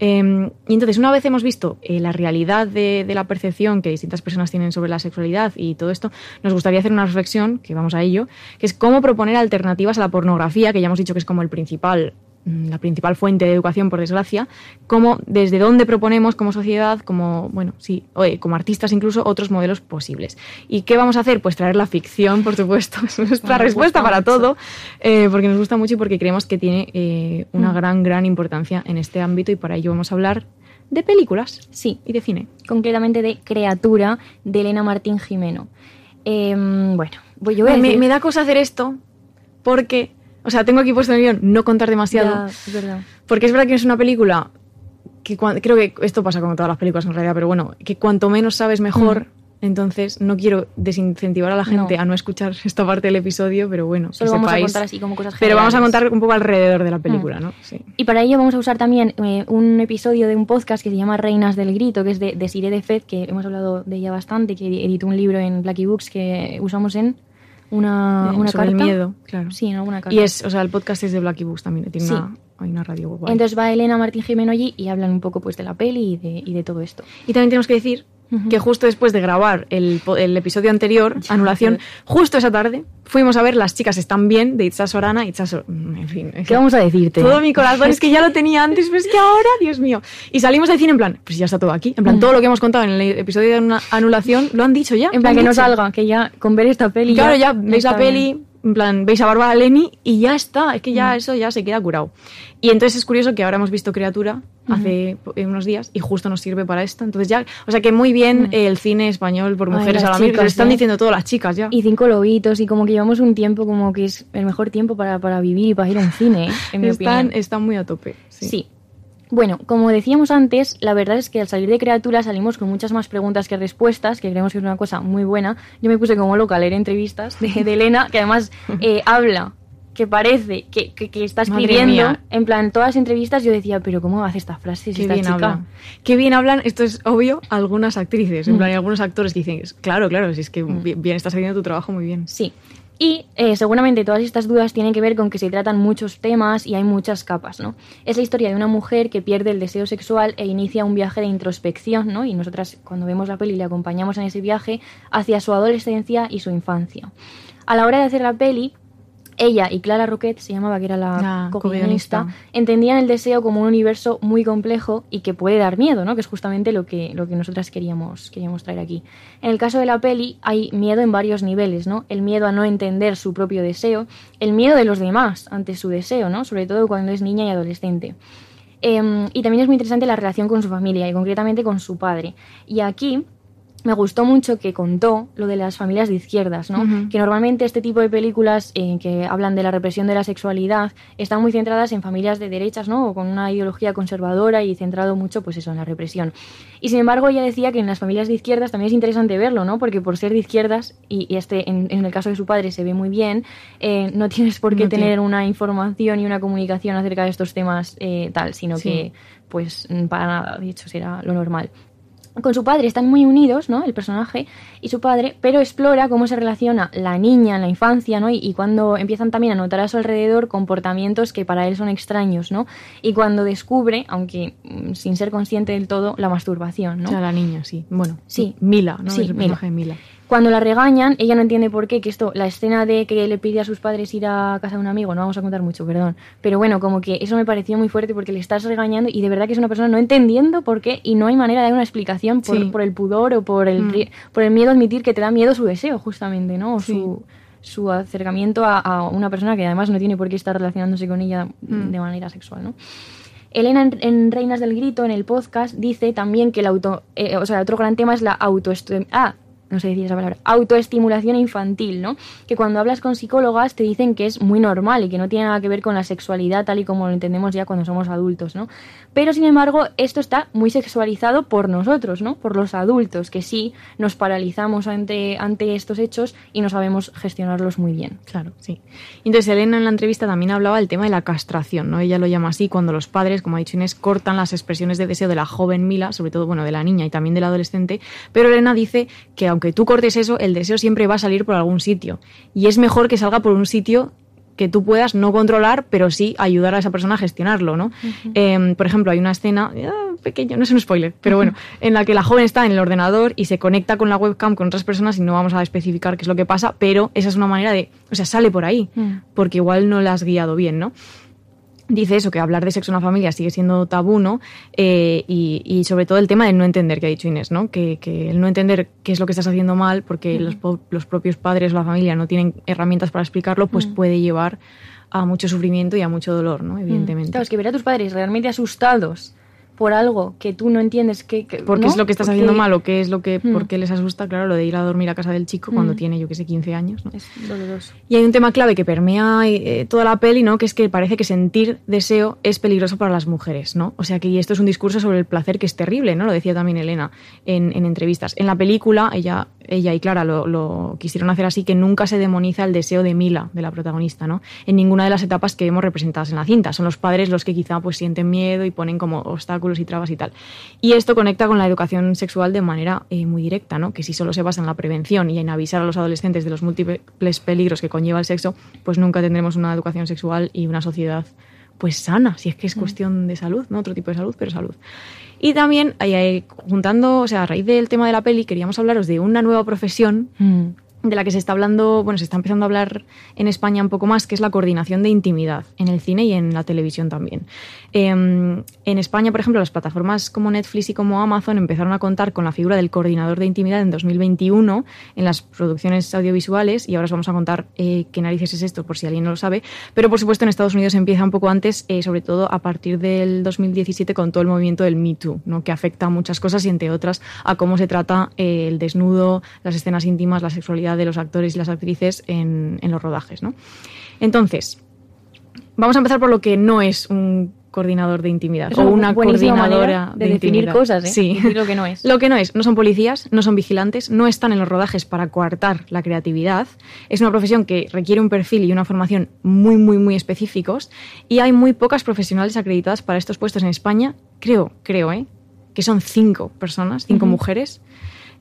Em, y entonces, una vez hemos visto eh, la realidad de, la percepción que distintas personas tienen sobre la sexualidad y todo esto, nos gustaría hacer una reflexión, que vamos a ello, que es cómo proponer alternativas a la pornografía, que ya hemos dicho que es como el principal la principal fuente de educación, por desgracia, como desde dónde proponemos como sociedad, como, bueno, sí, como artistas incluso, otros modelos posibles. ¿Y qué vamos a hacer? Pues traer la ficción, por supuesto, (laughs) es nuestra respuesta para todo, eh, porque nos gusta mucho y porque creemos que tiene eh, una mm. gran, gran importancia en este ámbito y para ello vamos a hablar de películas. Sí. Y de cine. Concretamente de Creatura, de Elena Martín Jimeno. Em, bueno, voy yo a me, me, da cosa hacer esto porque, o sea, tengo aquí puesto en el guion no contar demasiado. es verdad. Porque es verdad que es una película que creo que esto pasa con todas las películas en realidad, pero bueno, que cuanto menos sabes mejor. Mm. Entonces, no quiero desincentivar a la gente a no escuchar (laughs) esta parte del episodio, pero bueno, Solo vamos a contar así como cosas Pero vamos a contar un poco alrededor de la película, mm. ¿no? Sí. Y para ello vamos a usar también eh, un episodio de un podcast que se llama Reinas del Grito, que es de, de de Fed, que hemos hablado de ella bastante, que editó un libro en Blacky Books que usamos en una, una sobre carta. el miedo, claro. Sí, en alguna carta. Y es, o sea, el podcast es de Blacky Books también, tiene una, hay una radio. Entonces va Elena Martín Jimeno allí y hablan un poco pues de la peli y de, y de todo esto. Y también tenemos que decir que justo después de grabar el, el episodio anterior, Anulación, justo esa tarde, fuimos a ver Las chicas están bien, de Itza Sorana. Itza mm, en fin. ¿Qué vamos a decirte? Todo mi corazón es que ya lo tenía antes, pero es que ahora, Dios mío. Y salimos del cine en plan, pues ya está todo aquí. En plan, todo lo que hemos contado en el episodio de una Anulación lo han dicho ya. En plan, que no salga, que ya con ver esta peli. Claro, ya, veis la peli, en plan, veis a Bárbara Leni y ya está. Es que ya eso ya se queda curado. Y entonces es curioso que ahora hemos visto Criatura hace eh, unos días y justo nos sirve para esto. Entonces ya, o sea que muy bien el cine español por mujeres a la lo están ¿eh? diciendo todas las chicas ya. Y cinco lobitos y como que llevamos un tiempo como que es el mejor tiempo para, para vivir y para ir a un cine, ¿eh? en mi están, opinión. Están muy a tope. sí. Bueno, como decíamos antes, la verdad es que al salir de criatura salimos con muchas más preguntas que respuestas, que creemos que es una cosa muy buena. Yo me puse como loca a leer entrevistas de, de Elena, que además habla que parece que, que, está escribiendo, en plan, todas las entrevistas yo decía, pero ¿cómo hace estas frases Qué esta bien chica? Hablan. Qué bien hablan, esto es obvio, algunas actrices, en plan, hay algunos actores que dicen, claro, claro, si es que mm. bien, estás haciendo tu trabajo muy bien. Sí. Y eh, seguramente todas estas dudas tienen que ver con que se tratan muchos temas y hay muchas capas, ¿no? Es la historia de una mujer que pierde el deseo sexual e inicia un viaje de introspección, ¿no? Y nosotras cuando vemos la peli le acompañamos en ese viaje hacia su adolescencia y su infancia. A la hora de hacer la peli, ella y Clara Roquette, se llamaba que era la, co-guionista, entendían el deseo como un universo muy complejo y que puede dar miedo, ¿no? que es justamente lo que, lo que nosotras queríamos, queríamos traer aquí. En el caso de la peli hay miedo en varios niveles, ¿no? el miedo a no entender su propio deseo, el miedo de los demás ante su deseo, ¿no? sobre todo cuando es niña y adolescente. Em, y también es muy interesante la relación con su familia y concretamente con su padre. Y aquí me gustó mucho que contó lo de las familias de izquierdas, ¿no? Que normalmente este tipo de películas eh, que hablan de la represión de la sexualidad están muy centradas en familias de derechas, ¿no? O con una ideología conservadora y centrado mucho, pues eso, en la represión. Y sin embargo, ella decía que en las familias de izquierdas también es interesante verlo, ¿no? Porque por ser de izquierdas, y, este, en, el caso de su padre se ve muy bien, eh, no (laughs) tienes por qué tener una información y una comunicación acerca de estos temas eh, tal, sino que, pues, para nada, de hecho, será lo normal con su padre están muy unidos, ¿no? El personaje y su padre, pero explora cómo se relaciona la niña en la infancia, ¿no? Y, cuando empiezan también a notar a su alrededor comportamientos que para él son extraños, ¿no? Y cuando descubre, aunque mm, sin ser consciente del todo, la masturbación, ¿no? O la niña, sí. Bueno, sí. Mila, ¿no? Sí, el personaje de Mila. Cuando la regañan, ella no entiende por qué, que esto, la escena de que le pide a sus padres ir a casa de un amigo, no vamos a contar mucho, perdón, pero bueno, como que eso me pareció muy fuerte porque le estás regañando y de verdad que es una persona no entendiendo por qué y no hay manera de dar una explicación por, por el pudor o por el, mm. por el miedo a admitir que te da miedo su deseo, justamente, ¿no? O su, su acercamiento a, una persona que además no tiene por qué estar relacionándose con ella mm. de manera sexual, ¿no? Elena en, Reinas del Grito, en el podcast, dice también que el auto, eh, o sea, otro gran tema es la autoestima. Ah, no sé decir esa palabra, autoestimulación infantil, ¿no? Que cuando hablas con psicólogas te dicen que es muy normal y que no tiene nada que ver con la sexualidad tal y como lo entendemos ya cuando somos adultos, ¿no? Pero sin embargo, esto está muy sexualizado por nosotros, ¿no? Por los adultos, que sí nos paralizamos ante, ante estos hechos y no sabemos gestionarlos muy bien. Claro, sí. Entonces, Elena en la entrevista también hablaba del tema de la castración, ¿no? Ella lo llama así cuando los padres, como ha dicho Inés, cortan las expresiones de deseo de la joven Mila, sobre todo, bueno, de la niña y también del adolescente, pero Elena dice que aunque tú cortes eso, el deseo siempre va a salir por algún sitio. Y es mejor que salga por un sitio que tú puedas no controlar, pero sí ayudar a esa persona a gestionarlo, ¿no? Em, por ejemplo, hay una escena, ah, pequeño, no es un spoiler, pero bueno, (laughs) en la que la joven está en el ordenador y se conecta con la webcam con otras personas y no vamos a especificar qué es lo que pasa, pero esa es una manera de, o sea, sale por ahí, mm. porque igual no la has guiado bien, ¿no? Dice eso, que hablar de sexo en la familia sigue siendo tabú, ¿no? Eh, y, sobre todo el tema del no entender que ha dicho Inés, ¿no? Que, el no entender qué es lo que estás haciendo mal porque los, los, propios padres o la familia no tienen herramientas para explicarlo, pues puede llevar a mucho sufrimiento y a mucho dolor, ¿no? Evidentemente. Claro, es que ver a tus padres realmente asustados por algo que tú no entiendes que, porque es lo que estás haciendo mal o qué es lo que mm. por qué les asusta claro lo de ir a dormir a casa del chico cuando mm. tiene yo que sé 15 años ¿no? es doloroso y hay un tema clave que permea eh, toda la peli no que es que parece que sentir deseo es peligroso para las mujeres no o sea que esto es un discurso sobre el placer que es terrible no lo decía también Elena en, en entrevistas en la película ella ella y Clara lo, quisieron hacer así, que nunca se demoniza el deseo de Mila, de la protagonista, ¿no? En ninguna de las etapas que vemos representadas en la cinta. Son los padres los que quizá pues sienten miedo y ponen como obstáculos y trabas y tal. Y esto conecta con la educación sexual de manera eh, muy directa, ¿no? Que si solo se basa en la prevención y en avisar a los adolescentes de los múltiples peligros que conlleva el sexo, pues nunca tendremos una educación sexual y una sociedad pues sana, si es que es mm. cuestión de salud, no otro tipo de salud, pero salud. Y también, juntando, o sea, a raíz del tema de la peli, queríamos hablaros de una nueva profesión mm de la que se está hablando, bueno, se está empezando a hablar en España un poco más, que es la coordinación de intimidad en el cine y en la televisión también. Em, en España, por ejemplo, las plataformas como Netflix y como Amazon empezaron a contar con la figura del coordinador de intimidad en 2021 en las producciones audiovisuales y ahora os vamos a contar eh, qué narices es esto, por si alguien no lo sabe. Pero, por supuesto, en Estados Unidos empieza un poco antes, eh, sobre todo a partir del 2017 con todo el movimiento del Me Too, ¿no? que afecta a muchas cosas y, entre otras, a cómo se trata eh, el desnudo, las escenas íntimas, la sexualidad de los actores y las actrices en, los rodajes. ¿no? Entonces, vamos a empezar por lo que no es un coordinador de intimidad o una coordinadora de, definir cosas, ¿eh? Sí. lo que no es. (laughs) Lo que no es, no son policías, no son vigilantes, no están en los rodajes para coartar la creatividad. Es una profesión que requiere un perfil y una formación muy, muy, muy específicos y hay muy pocas profesionales acreditadas para estos puestos en España. Creo, creo, ¿eh? Que son cinco personas, cinco mujeres.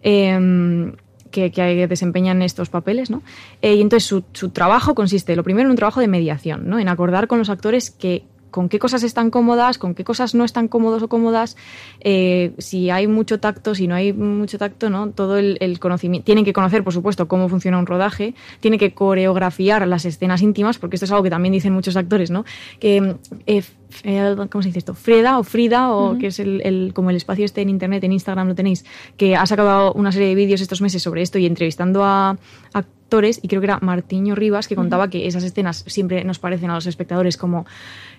Eh, que, desempeñan estos papeles, ¿no? Eh, y entonces su, su, trabajo consiste, lo primero, en un trabajo de mediación, ¿no? En acordar con los actores que con qué cosas están cómodas, con qué cosas no están cómodos o cómodas, eh, si hay mucho tacto, si no hay mucho tacto, ¿no? Todo el, conocimiento. Tienen que conocer, por supuesto, cómo funciona un rodaje, tienen que coreografiar las escenas íntimas, porque esto es algo que también dicen muchos actores, ¿no? Que eh, eh, ¿cómo se dice esto? Freda o Frida, o que es el, como el espacio este en internet, en Instagram lo tenéis, que ha sacado una serie de vídeos estos meses sobre esto y entrevistando a, actores, y creo que era Martiño Rivas, que contaba que esas escenas siempre nos parecen a los espectadores como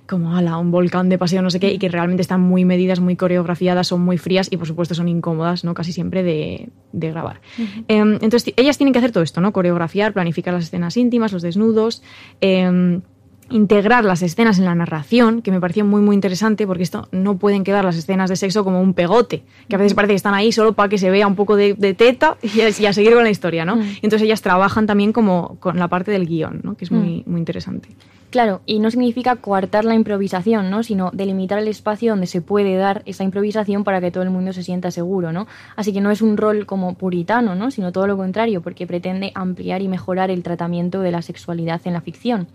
como ala, un volcán de paseo, no sé qué, y que realmente están muy medidas, muy coreografiadas, son muy frías y por supuesto son incómodas, ¿no? Casi siempre de, grabar. Em, entonces, ellas tienen que hacer todo esto, ¿no? Coreografiar, planificar las escenas íntimas, los desnudos. Em, integrar las escenas en la narración, que me pareció muy muy interesante, porque esto no pueden quedar las escenas de sexo como un pegote, que a veces parece que están ahí solo para que se vea un poco de, teta y a, seguir con la historia, ¿no? Entonces ellas trabajan también como con la parte del guion, ¿no? Que es muy, muy interesante. Claro, y no significa coartar la improvisación, ¿no? Sino delimitar el espacio donde se puede dar esa improvisación para que todo el mundo se sienta seguro, ¿no? Así que no es un rol como puritano, ¿no? Sino todo lo contrario, porque pretende ampliar y mejorar el tratamiento de la sexualidad en la ficción.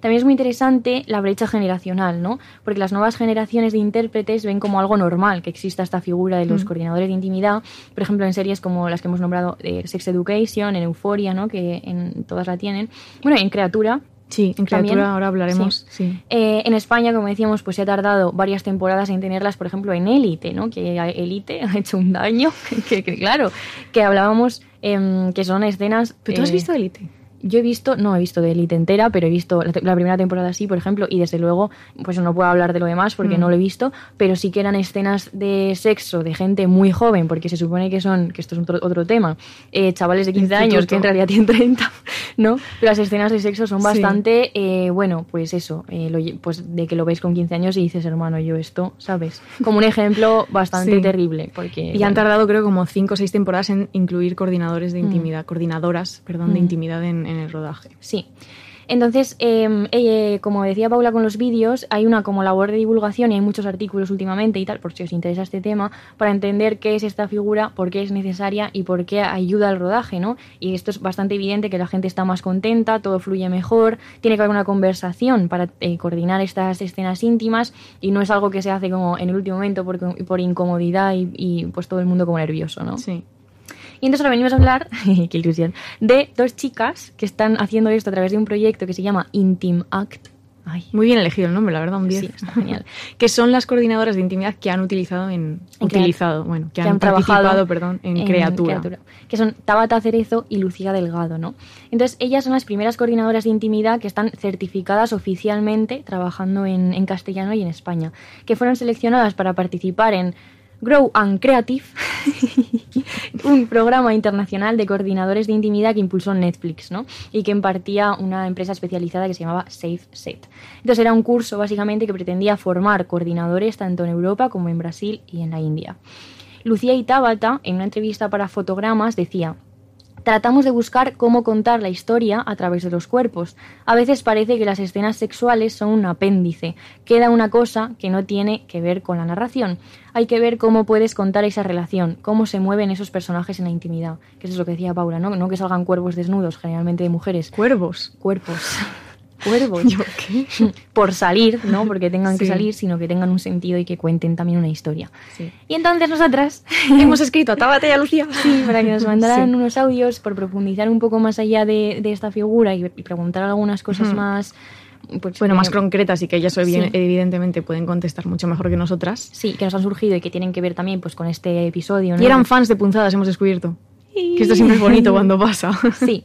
También es muy interesante la brecha generacional, ¿no? Porque las nuevas generaciones de intérpretes ven como algo normal que exista esta figura de los mm. coordinadores de intimidad, por ejemplo, en series como las que hemos nombrado de Sex Education, en Euphoria, ¿no? Que en todas la tienen. Bueno, en Criatura, Sí, en criatura ahora hablaremos. Eh, en España, como decíamos, pues se ha tardado varias temporadas en tenerlas, por ejemplo, en Élite, ¿no? Que Élite (laughs) ha hecho un daño, (laughs) que, claro, que hablábamos em, que son escenas... ¿Pero tú has eh, visto Élite? Yo he visto, no he visto de Elite entera, pero he visto la, primera temporada sí, por ejemplo, y desde luego, pues no puedo hablar de lo demás porque mm. no lo he visto, pero sí que eran escenas de sexo de gente muy joven, porque se supone que son, que esto es otro, otro tema, eh, chavales de 15 años que en realidad tienen 30, (laughs) ¿no? Pero las escenas de sexo son bastante, eh, bueno, pues eso, eh, pues de que lo ves con 15 años y dices, hermano, yo esto, ¿sabes? Como un ejemplo (laughs) bastante terrible. Porque, y han tardado creo como 5 o 6 temporadas en incluir coordinadores de mm. intimidad, coordinadoras, perdón, de mm. intimidad en en el rodaje. Sí. Entonces, em, eh, como decía Paula con los vídeos, hay una como labor de divulgación y hay muchos artículos últimamente y tal, por si os interesa este tema, para entender qué es esta figura, por qué es necesaria y por qué ayuda al rodaje, ¿no? Y esto es bastante evidente que la gente está más contenta, todo fluye mejor, tiene que haber una conversación para eh, coordinar estas escenas íntimas y no es algo que se hace como en el último momento por, por incomodidad y pues todo el mundo como nervioso, ¿no? Sí. Y entonces ahora venimos a hablar, (laughs) qué ilusión, de dos chicas que están haciendo esto a través de un proyecto que se llama Intim Act, Muy bien elegido el nombre, la verdad, un 10. Sí, está genial. (laughs) que son las coordinadoras de intimidad que han utilizado en, utilizado, bueno, que, han, participado, perdón, en, criatura. Que son Tabata Cerezo y Lucía Delgado, ¿no? Entonces, ellas son las primeras coordinadoras de intimidad que están certificadas oficialmente trabajando en, en castellano y en España, que fueron seleccionadas para participar en Grow and Creative, (laughs) un programa internacional de coordinadores de intimidad que impulsó Netflix, ¿no? Y que impartía una empresa especializada que se llamaba Safe Set. Entonces era un curso básicamente que pretendía formar coordinadores tanto en Europa como en Brasil y en la India. Lucía y Tabata, en una entrevista para Fotogramas, decía, Tratamos de buscar cómo contar la historia a través de los cuerpos. A veces parece que las escenas sexuales son un apéndice. Queda una cosa que no tiene que ver con la narración. Hay que ver cómo puedes contar esa relación, cómo se mueven esos personajes en la intimidad. Que eso es lo que decía Paula, ¿no? No que salgan cuervos desnudos, generalmente de mujeres. Cuervos. Cuerpos cuervos. (laughs) Por salir, no porque tengan que salir, sino que tengan un sentido y que cuenten también una historia. Y entonces nosotras (laughs) hemos escrito a Tabata y a Lucía. Sí, para que nos mandaran unos audios por profundizar un poco más allá de, esta figura y, preguntar algunas cosas más. Pues, bueno, más concretas y que ellas evidentemente pueden contestar mucho mejor que nosotras. Sí, que nos han surgido y que tienen que ver también pues, con este episodio. Y eran fans de punzadas, hemos descubierto. Que esto siempre es bonito cuando pasa. Sí,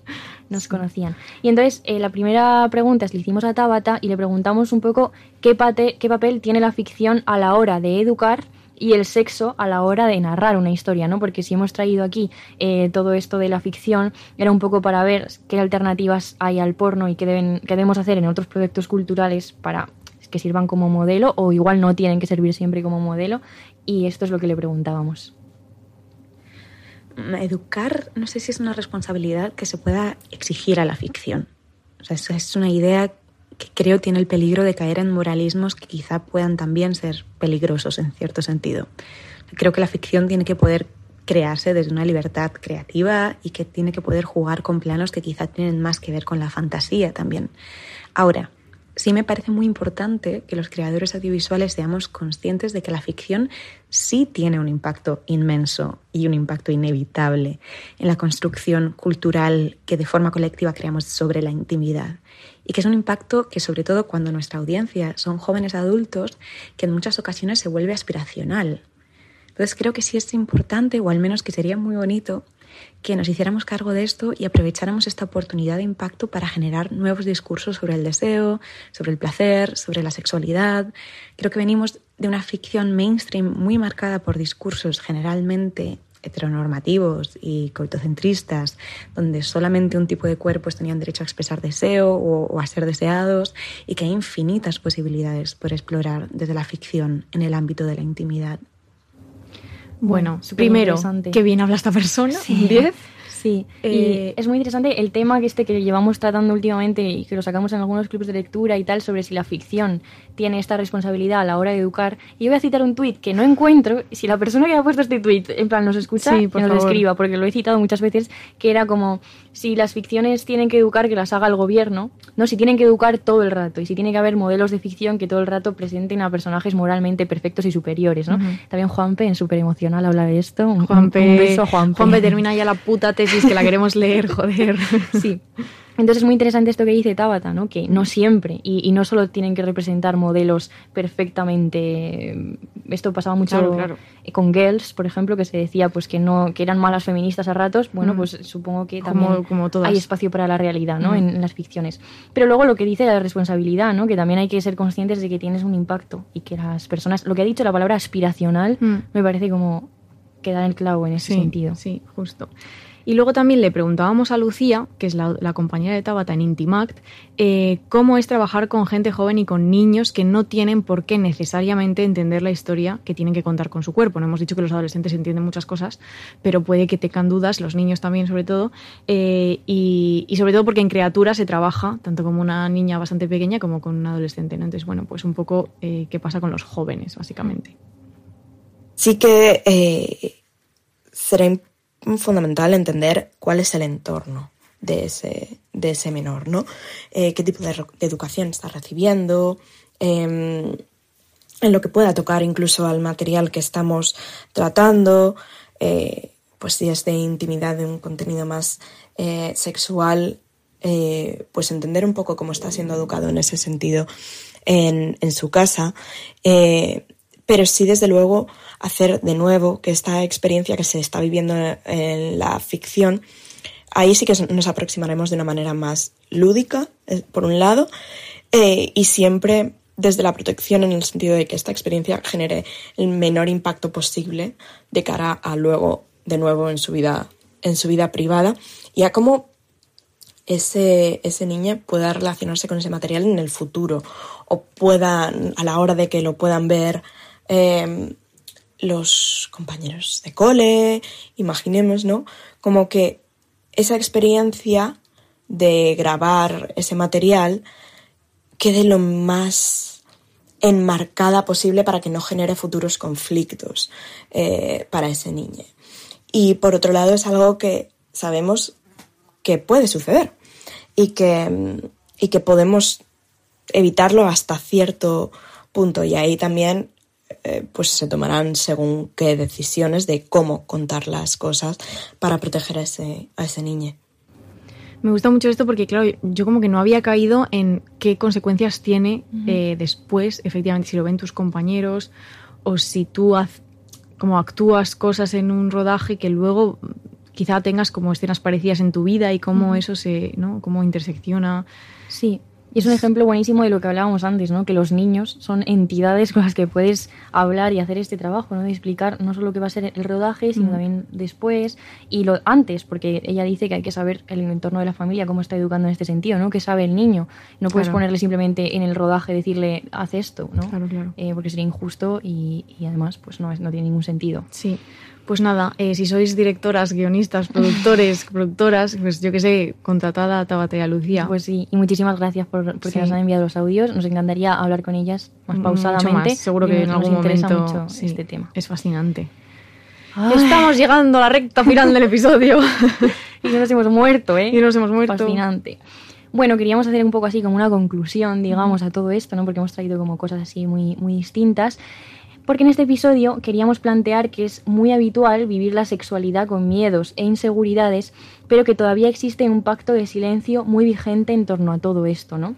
nos conocían. Y entonces eh, la primera pregunta es, le hicimos a Tabata y le preguntamos un poco qué, qué papel tiene la ficción a la hora de educar y el sexo a la hora de narrar una historia, ¿no? Porque si hemos traído aquí eh, todo esto de la ficción, era un poco para ver qué alternativas hay al porno y qué, deben, qué debemos hacer en otros proyectos culturales para que sirvan como modelo o igual no tienen que servir siempre como modelo y esto es lo que le preguntábamos educar no sé si es una responsabilidad que se pueda exigir a la ficción. O sea, es una idea que creo tiene el peligro de caer en moralismos que quizá puedan también ser peligrosos en cierto sentido. Creo que la ficción tiene que poder crearse desde una libertad creativa y que tiene que poder jugar con planos que quizá tienen más que ver con la fantasía también. Ahora, sí me parece muy importante que los creadores audiovisuales seamos conscientes de que la ficción sí tiene un impacto inmenso y un impacto inevitable en la construcción cultural que de forma colectiva creamos sobre la intimidad. Y que es un impacto que sobre todo cuando nuestra audiencia son jóvenes adultos, que en muchas ocasiones se vuelve aspiracional. Entonces creo que sí es importante, o al menos que sería muy bonito, que nos hiciéramos cargo de esto y aprovecháramos esta oportunidad de impacto para generar nuevos discursos sobre el deseo, sobre el placer, sobre la sexualidad. Creo que venimos de una ficción mainstream muy marcada por discursos generalmente heteronormativos y coitocentristas, donde solamente un tipo de cuerpos tenían derecho a expresar deseo o, a ser deseados, y que hay infinitas posibilidades por explorar desde la ficción en el ámbito de la intimidad. Bueno, primero, qué bien habla esta persona. Sí. 10. Sí, y eh, es muy interesante el tema que este que llevamos tratando últimamente y que lo sacamos en algunos clubes de lectura y tal sobre si la ficción tiene esta responsabilidad a la hora de educar. Y yo voy a citar un tuit que no encuentro. Si la persona que ha puesto este tuit, en plan, nos escucha, que nos escriba, porque lo he citado muchas veces, que era como si las ficciones tienen que educar, que las haga el gobierno. No, si tienen que educar todo el rato y si tiene que haber modelos de ficción que todo el rato presenten a personajes moralmente perfectos y superiores, ¿no? También Juanpe, en súper emocional, habla de esto. Juanpe, un beso, Juanpe. Juanpe termina ya la puta tesis (laughs) es que la queremos leer, (laughs) joder. Sí. Entonces es muy interesante esto que dice Tabata, ¿no? que no siempre, y, no solo tienen que representar modelos perfectamente. Esto pasaba mucho con Girls, por ejemplo, que se decía pues que no que eran malas feministas a ratos. Bueno, pues supongo que también como, hay espacio para la realidad ¿no? En, las ficciones. Pero luego lo que dice la responsabilidad, ¿no? que también hay que ser conscientes de que tienes un impacto y que las personas. Lo que ha dicho la palabra aspiracional me parece como que da el clavo en ese sentido. Sí, justo. Y luego también le preguntábamos a Lucía, que es la, compañera de Tabata en Intimact, eh, cómo es trabajar con gente joven y con niños que no tienen por qué necesariamente entender la historia que tienen que contar con su cuerpo. No hemos dicho que los adolescentes entienden muchas cosas, pero puede que tengan dudas, los niños también sobre todo, eh, y, sobre todo porque en criatura se trabaja tanto como una niña bastante pequeña como con un adolescente. Entonces, bueno, pues un poco eh, qué pasa con los jóvenes, básicamente. Sí que será importante fundamental entender cuál es el entorno de ese, de ese menor, ¿no? Eh, qué tipo de, educación está recibiendo, em, en lo que pueda tocar incluso al material que estamos tratando, eh, pues si es de intimidad, de un contenido más eh, sexual, pues entender un poco cómo está siendo educado en ese sentido en, en su casa, pero sí desde luego hacer de nuevo que esta experiencia que se está viviendo en la ficción, ahí sí que nos aproximaremos de una manera más lúdica, eh, por un lado, eh, y siempre desde la protección en el sentido de que esta experiencia genere el menor impacto posible de cara a luego, de nuevo, en su vida, en su vida privada y a cómo ese, ese niño pueda relacionarse con ese material en el futuro o pueda, a la hora de que lo puedan ver eh, los compañeros de cole, imaginemos, ¿no? Como que esa experiencia de grabar ese material quede lo más enmarcada posible para que no genere futuros conflictos eh, para ese niño. Y por otro lado es algo que sabemos que puede suceder y que, y que podemos evitarlo hasta cierto punto. Y ahí también eh, pues se tomarán según qué decisiones de cómo contar las cosas para proteger a ese, a ese niño. Me gusta mucho esto porque, claro, yo como que no había caído en qué consecuencias tiene eh, después, efectivamente, si lo ven tus compañeros o si tú como actúas cosas en un rodaje que luego quizá tengas como escenas parecidas en tu vida y cómo eso se, ¿no? Cómo intersecciona. Sí, y es un ejemplo buenísimo de lo que hablábamos antes, ¿no? Que los niños son entidades con las que puedes hablar y hacer este trabajo, ¿no? De explicar no solo qué va a ser el rodaje, sino también después y lo antes, porque ella dice que hay que saber el entorno de la familia, cómo está educando en este sentido, ¿no? Que sabe el niño. No puedes ponerle simplemente en el rodaje decirle, haz esto, ¿no? Claro, claro. Eh, porque sería injusto y, y además, pues no, no tiene ningún sentido. Sí. Pues nada, eh, si sois directoras, guionistas, productores, (laughs) productoras, pues yo que sé, contratada a Tabata y a Lucía. Pues sí, y muchísimas gracias por porque nos han enviado los audios. Nos encantaría hablar con ellas más pausadamente. Seguro que en algún interesa momento mucho este tema. Es fascinante. Estamos llegando a la recta final del episodio. (laughs) y nos hemos muerto, ¿eh? Y nos hemos muerto. Fascinante. Bueno, queríamos hacer un poco así como una conclusión, digamos, a todo esto, ¿no? Porque hemos traído como cosas así muy, muy distintas porque en este episodio queríamos plantear que es muy habitual vivir la sexualidad con miedos e inseguridades, pero que todavía existe un pacto de silencio muy vigente en torno a todo esto, ¿no?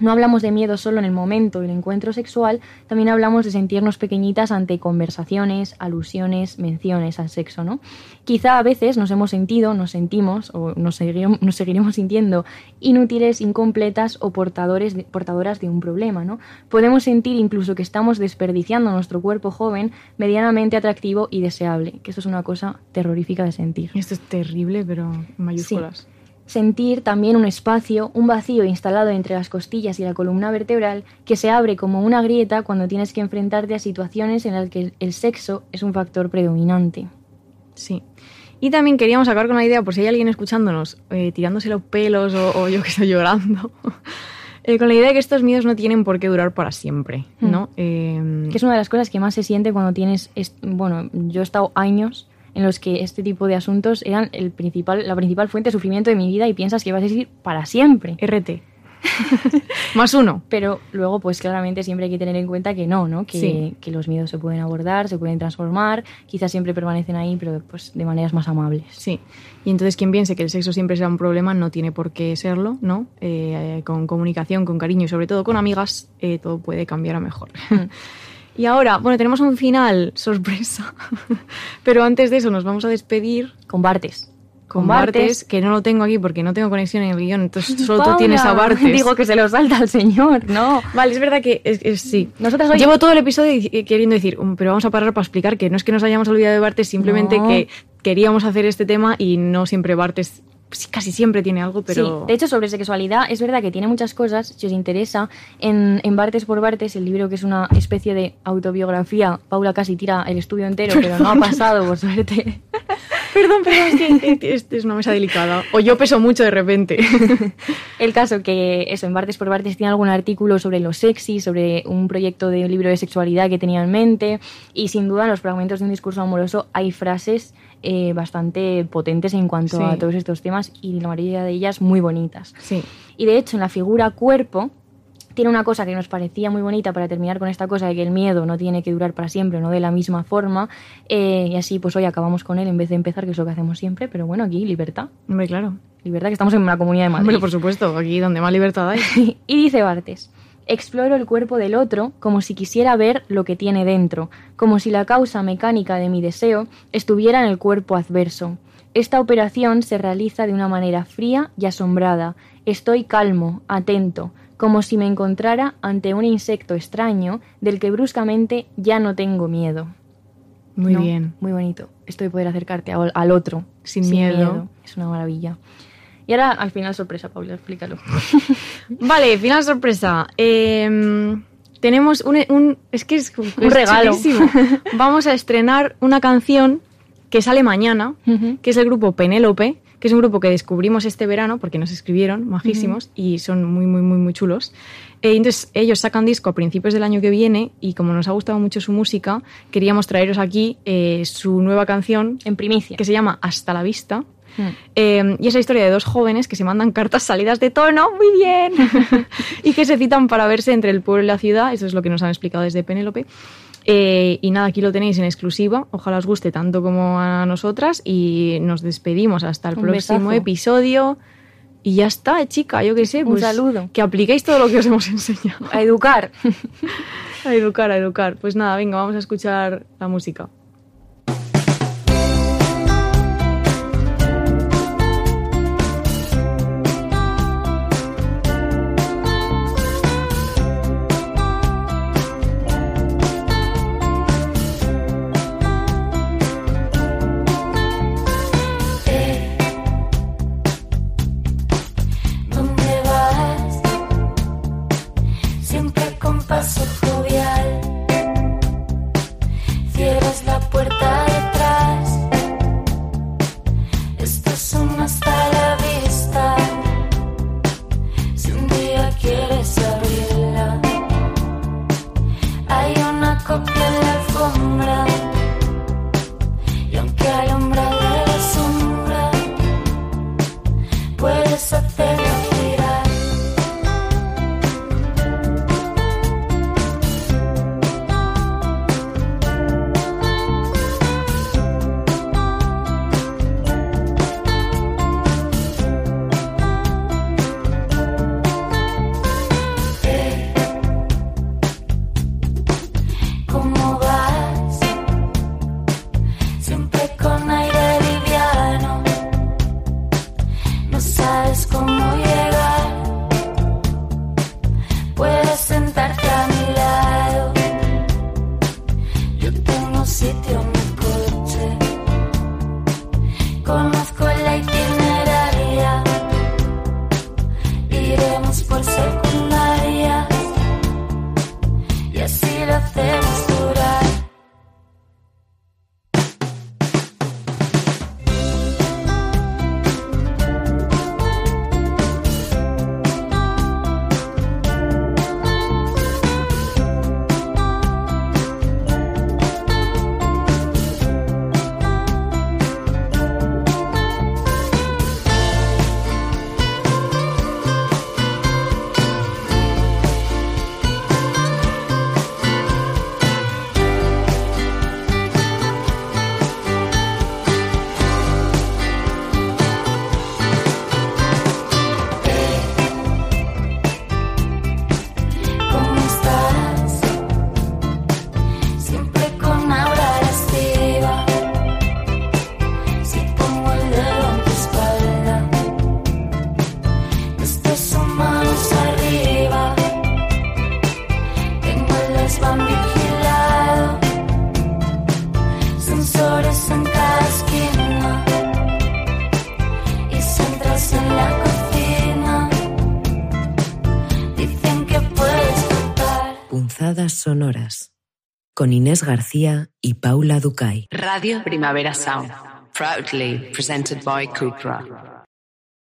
No hablamos de miedo solo en el momento del encuentro sexual, también hablamos de sentirnos pequeñitas ante conversaciones, alusiones, menciones al sexo, ¿no? Quizá a veces nos hemos sentido, nos sentimos o nos, seguiremos, nos seguiremos sintiendo inútiles, incompletas o portadores portadoras de un problema, ¿no? Podemos sentir incluso que estamos desperdiciando nuestro cuerpo joven medianamente atractivo y deseable, que esto es una cosa terrorífica de sentir. Esto es terrible, pero en mayúsculas sentir también un espacio, un vacío instalado entre las costillas y la columna vertebral que se abre como una grieta cuando tienes que enfrentarte a situaciones en las que el sexo es un factor predominante. Sí. Y también queríamos acabar con la idea, por si hay alguien escuchándonos, eh, tirándose los pelos o, yo que estoy (laughs) llorando, eh, con la idea de que estos miedos no tienen por qué durar para siempre, ¿no? Hmm. Eh, que es una de las cosas que más se siente cuando tienes, bueno, yo he estado años en los que este tipo de asuntos eran el principal, la principal fuente de sufrimiento de mi vida y piensas que vas a seguir para siempre. RT. (laughs) Más uno. Pero luego, pues claramente siempre hay que tener en cuenta que no, ¿no? Que, que, los miedos se pueden abordar, se pueden transformar, quizás siempre permanecen ahí, pero pues de maneras más amables. Sí. Y entonces quien piense que el sexo siempre será un problema no tiene por qué serlo, ¿no? Eh, con comunicación, con cariño y sobre todo con amigas, eh, todo puede cambiar a mejor. (laughs) Y ahora, bueno, tenemos un final sorpresa. (laughs) Pero antes de eso nos vamos a despedir. Con Bartes. Con, Bartes, que no lo tengo aquí porque no tengo conexión en el guion, entonces (laughs) solo tú tienes a (laughs) Bartes. Digo que se lo salta al señor, ¿no? Vale, es verdad que es, sí. Nosotras Llevo todo el episodio queriendo decir, um, pero vamos a parar para explicar que no es que nos hayamos olvidado de Bartes, simplemente que queríamos hacer este tema y no siempre Bartes casi siempre tiene algo, pero... Sí, de hecho, sobre sexualidad es verdad que tiene muchas cosas, si os interesa, en, en Bartes por Bartes, el libro que es una especie de autobiografía, Paula casi tira el estudio entero, pero no ha (laughs) pasado, por suerte. Perdón, perdón, es que (laughs) es una mesa delicada. O yo peso mucho de repente. (laughs) el caso que eso, en Bartes por Bartes tiene algún artículo sobre lo sexy, sobre un proyecto de un libro de sexualidad que tenía en mente, y sin duda en los fragmentos de un discurso amoroso hay frases eh, bastante potentes en cuanto a todos estos temas y la mayoría de ellas muy bonitas. Sí. Y de hecho, en la figura cuerpo tiene una cosa que nos parecía muy bonita para terminar con esta cosa de que el miedo no tiene que durar para siempre, no de la misma forma. eh, y así, pues hoy acabamos con él en vez de empezar, que es lo que hacemos siempre. Pero bueno, aquí libertad. Hombre, claro. Libertad, que estamos en una comunidad de Madrid. Hombre, por supuesto, aquí donde más libertad hay. (laughs) y dice Bartes, exploro el cuerpo del otro como si quisiera ver lo que tiene dentro, como si la causa mecánica de mi deseo estuviera en el cuerpo adverso. Esta operación se realiza de una manera fría y asombrada. Estoy calmo, atento, como si me encontrara ante un insecto extraño del que bruscamente ya no tengo miedo. Muy ¿No? bien. Muy bonito. Esto de poder acercarte al, otro Sin miedo. Es una maravilla. Y ahora, al final, sorpresa, Paula, explícalo. (laughs) Vale, final sorpresa. Eh, tenemos un, un- Es que es un regalo. (laughs) Vamos a estrenar una canción que sale mañana, que es el grupo Penélope, que es un grupo que descubrimos este verano porque nos escribieron, majísimos, y son muy, muy, muy, muy chulos. Eh, entonces, ellos sacan disco a principios del año que viene y como nos ha gustado mucho su música, queríamos traeros aquí eh, su nueva canción En primicia. que se llama Hasta la Vista. Mm. Eh, y es la historia de dos jóvenes que se mandan cartas salidas de tono, muy bien, (laughs) (laughs) y que se citan para verse entre el pueblo y la ciudad. Eso es lo que nos han explicado desde Penélope. Eh, y nada, aquí lo tenéis en exclusiva. Ojalá os guste tanto como a nosotras. Y nos despedimos hasta el Un próximo besazo. episodio. Y ya está, chica, yo qué sé. Un pues, saludo. Que apliquéis todo lo que os hemos enseñado. A educar. (laughs) A educar, a educar. Pues nada, venga, vamos a escuchar la música. Sonoras. Con Inés García y Paula Ducay. Radio Primavera Sound, proudly presented by Cupra.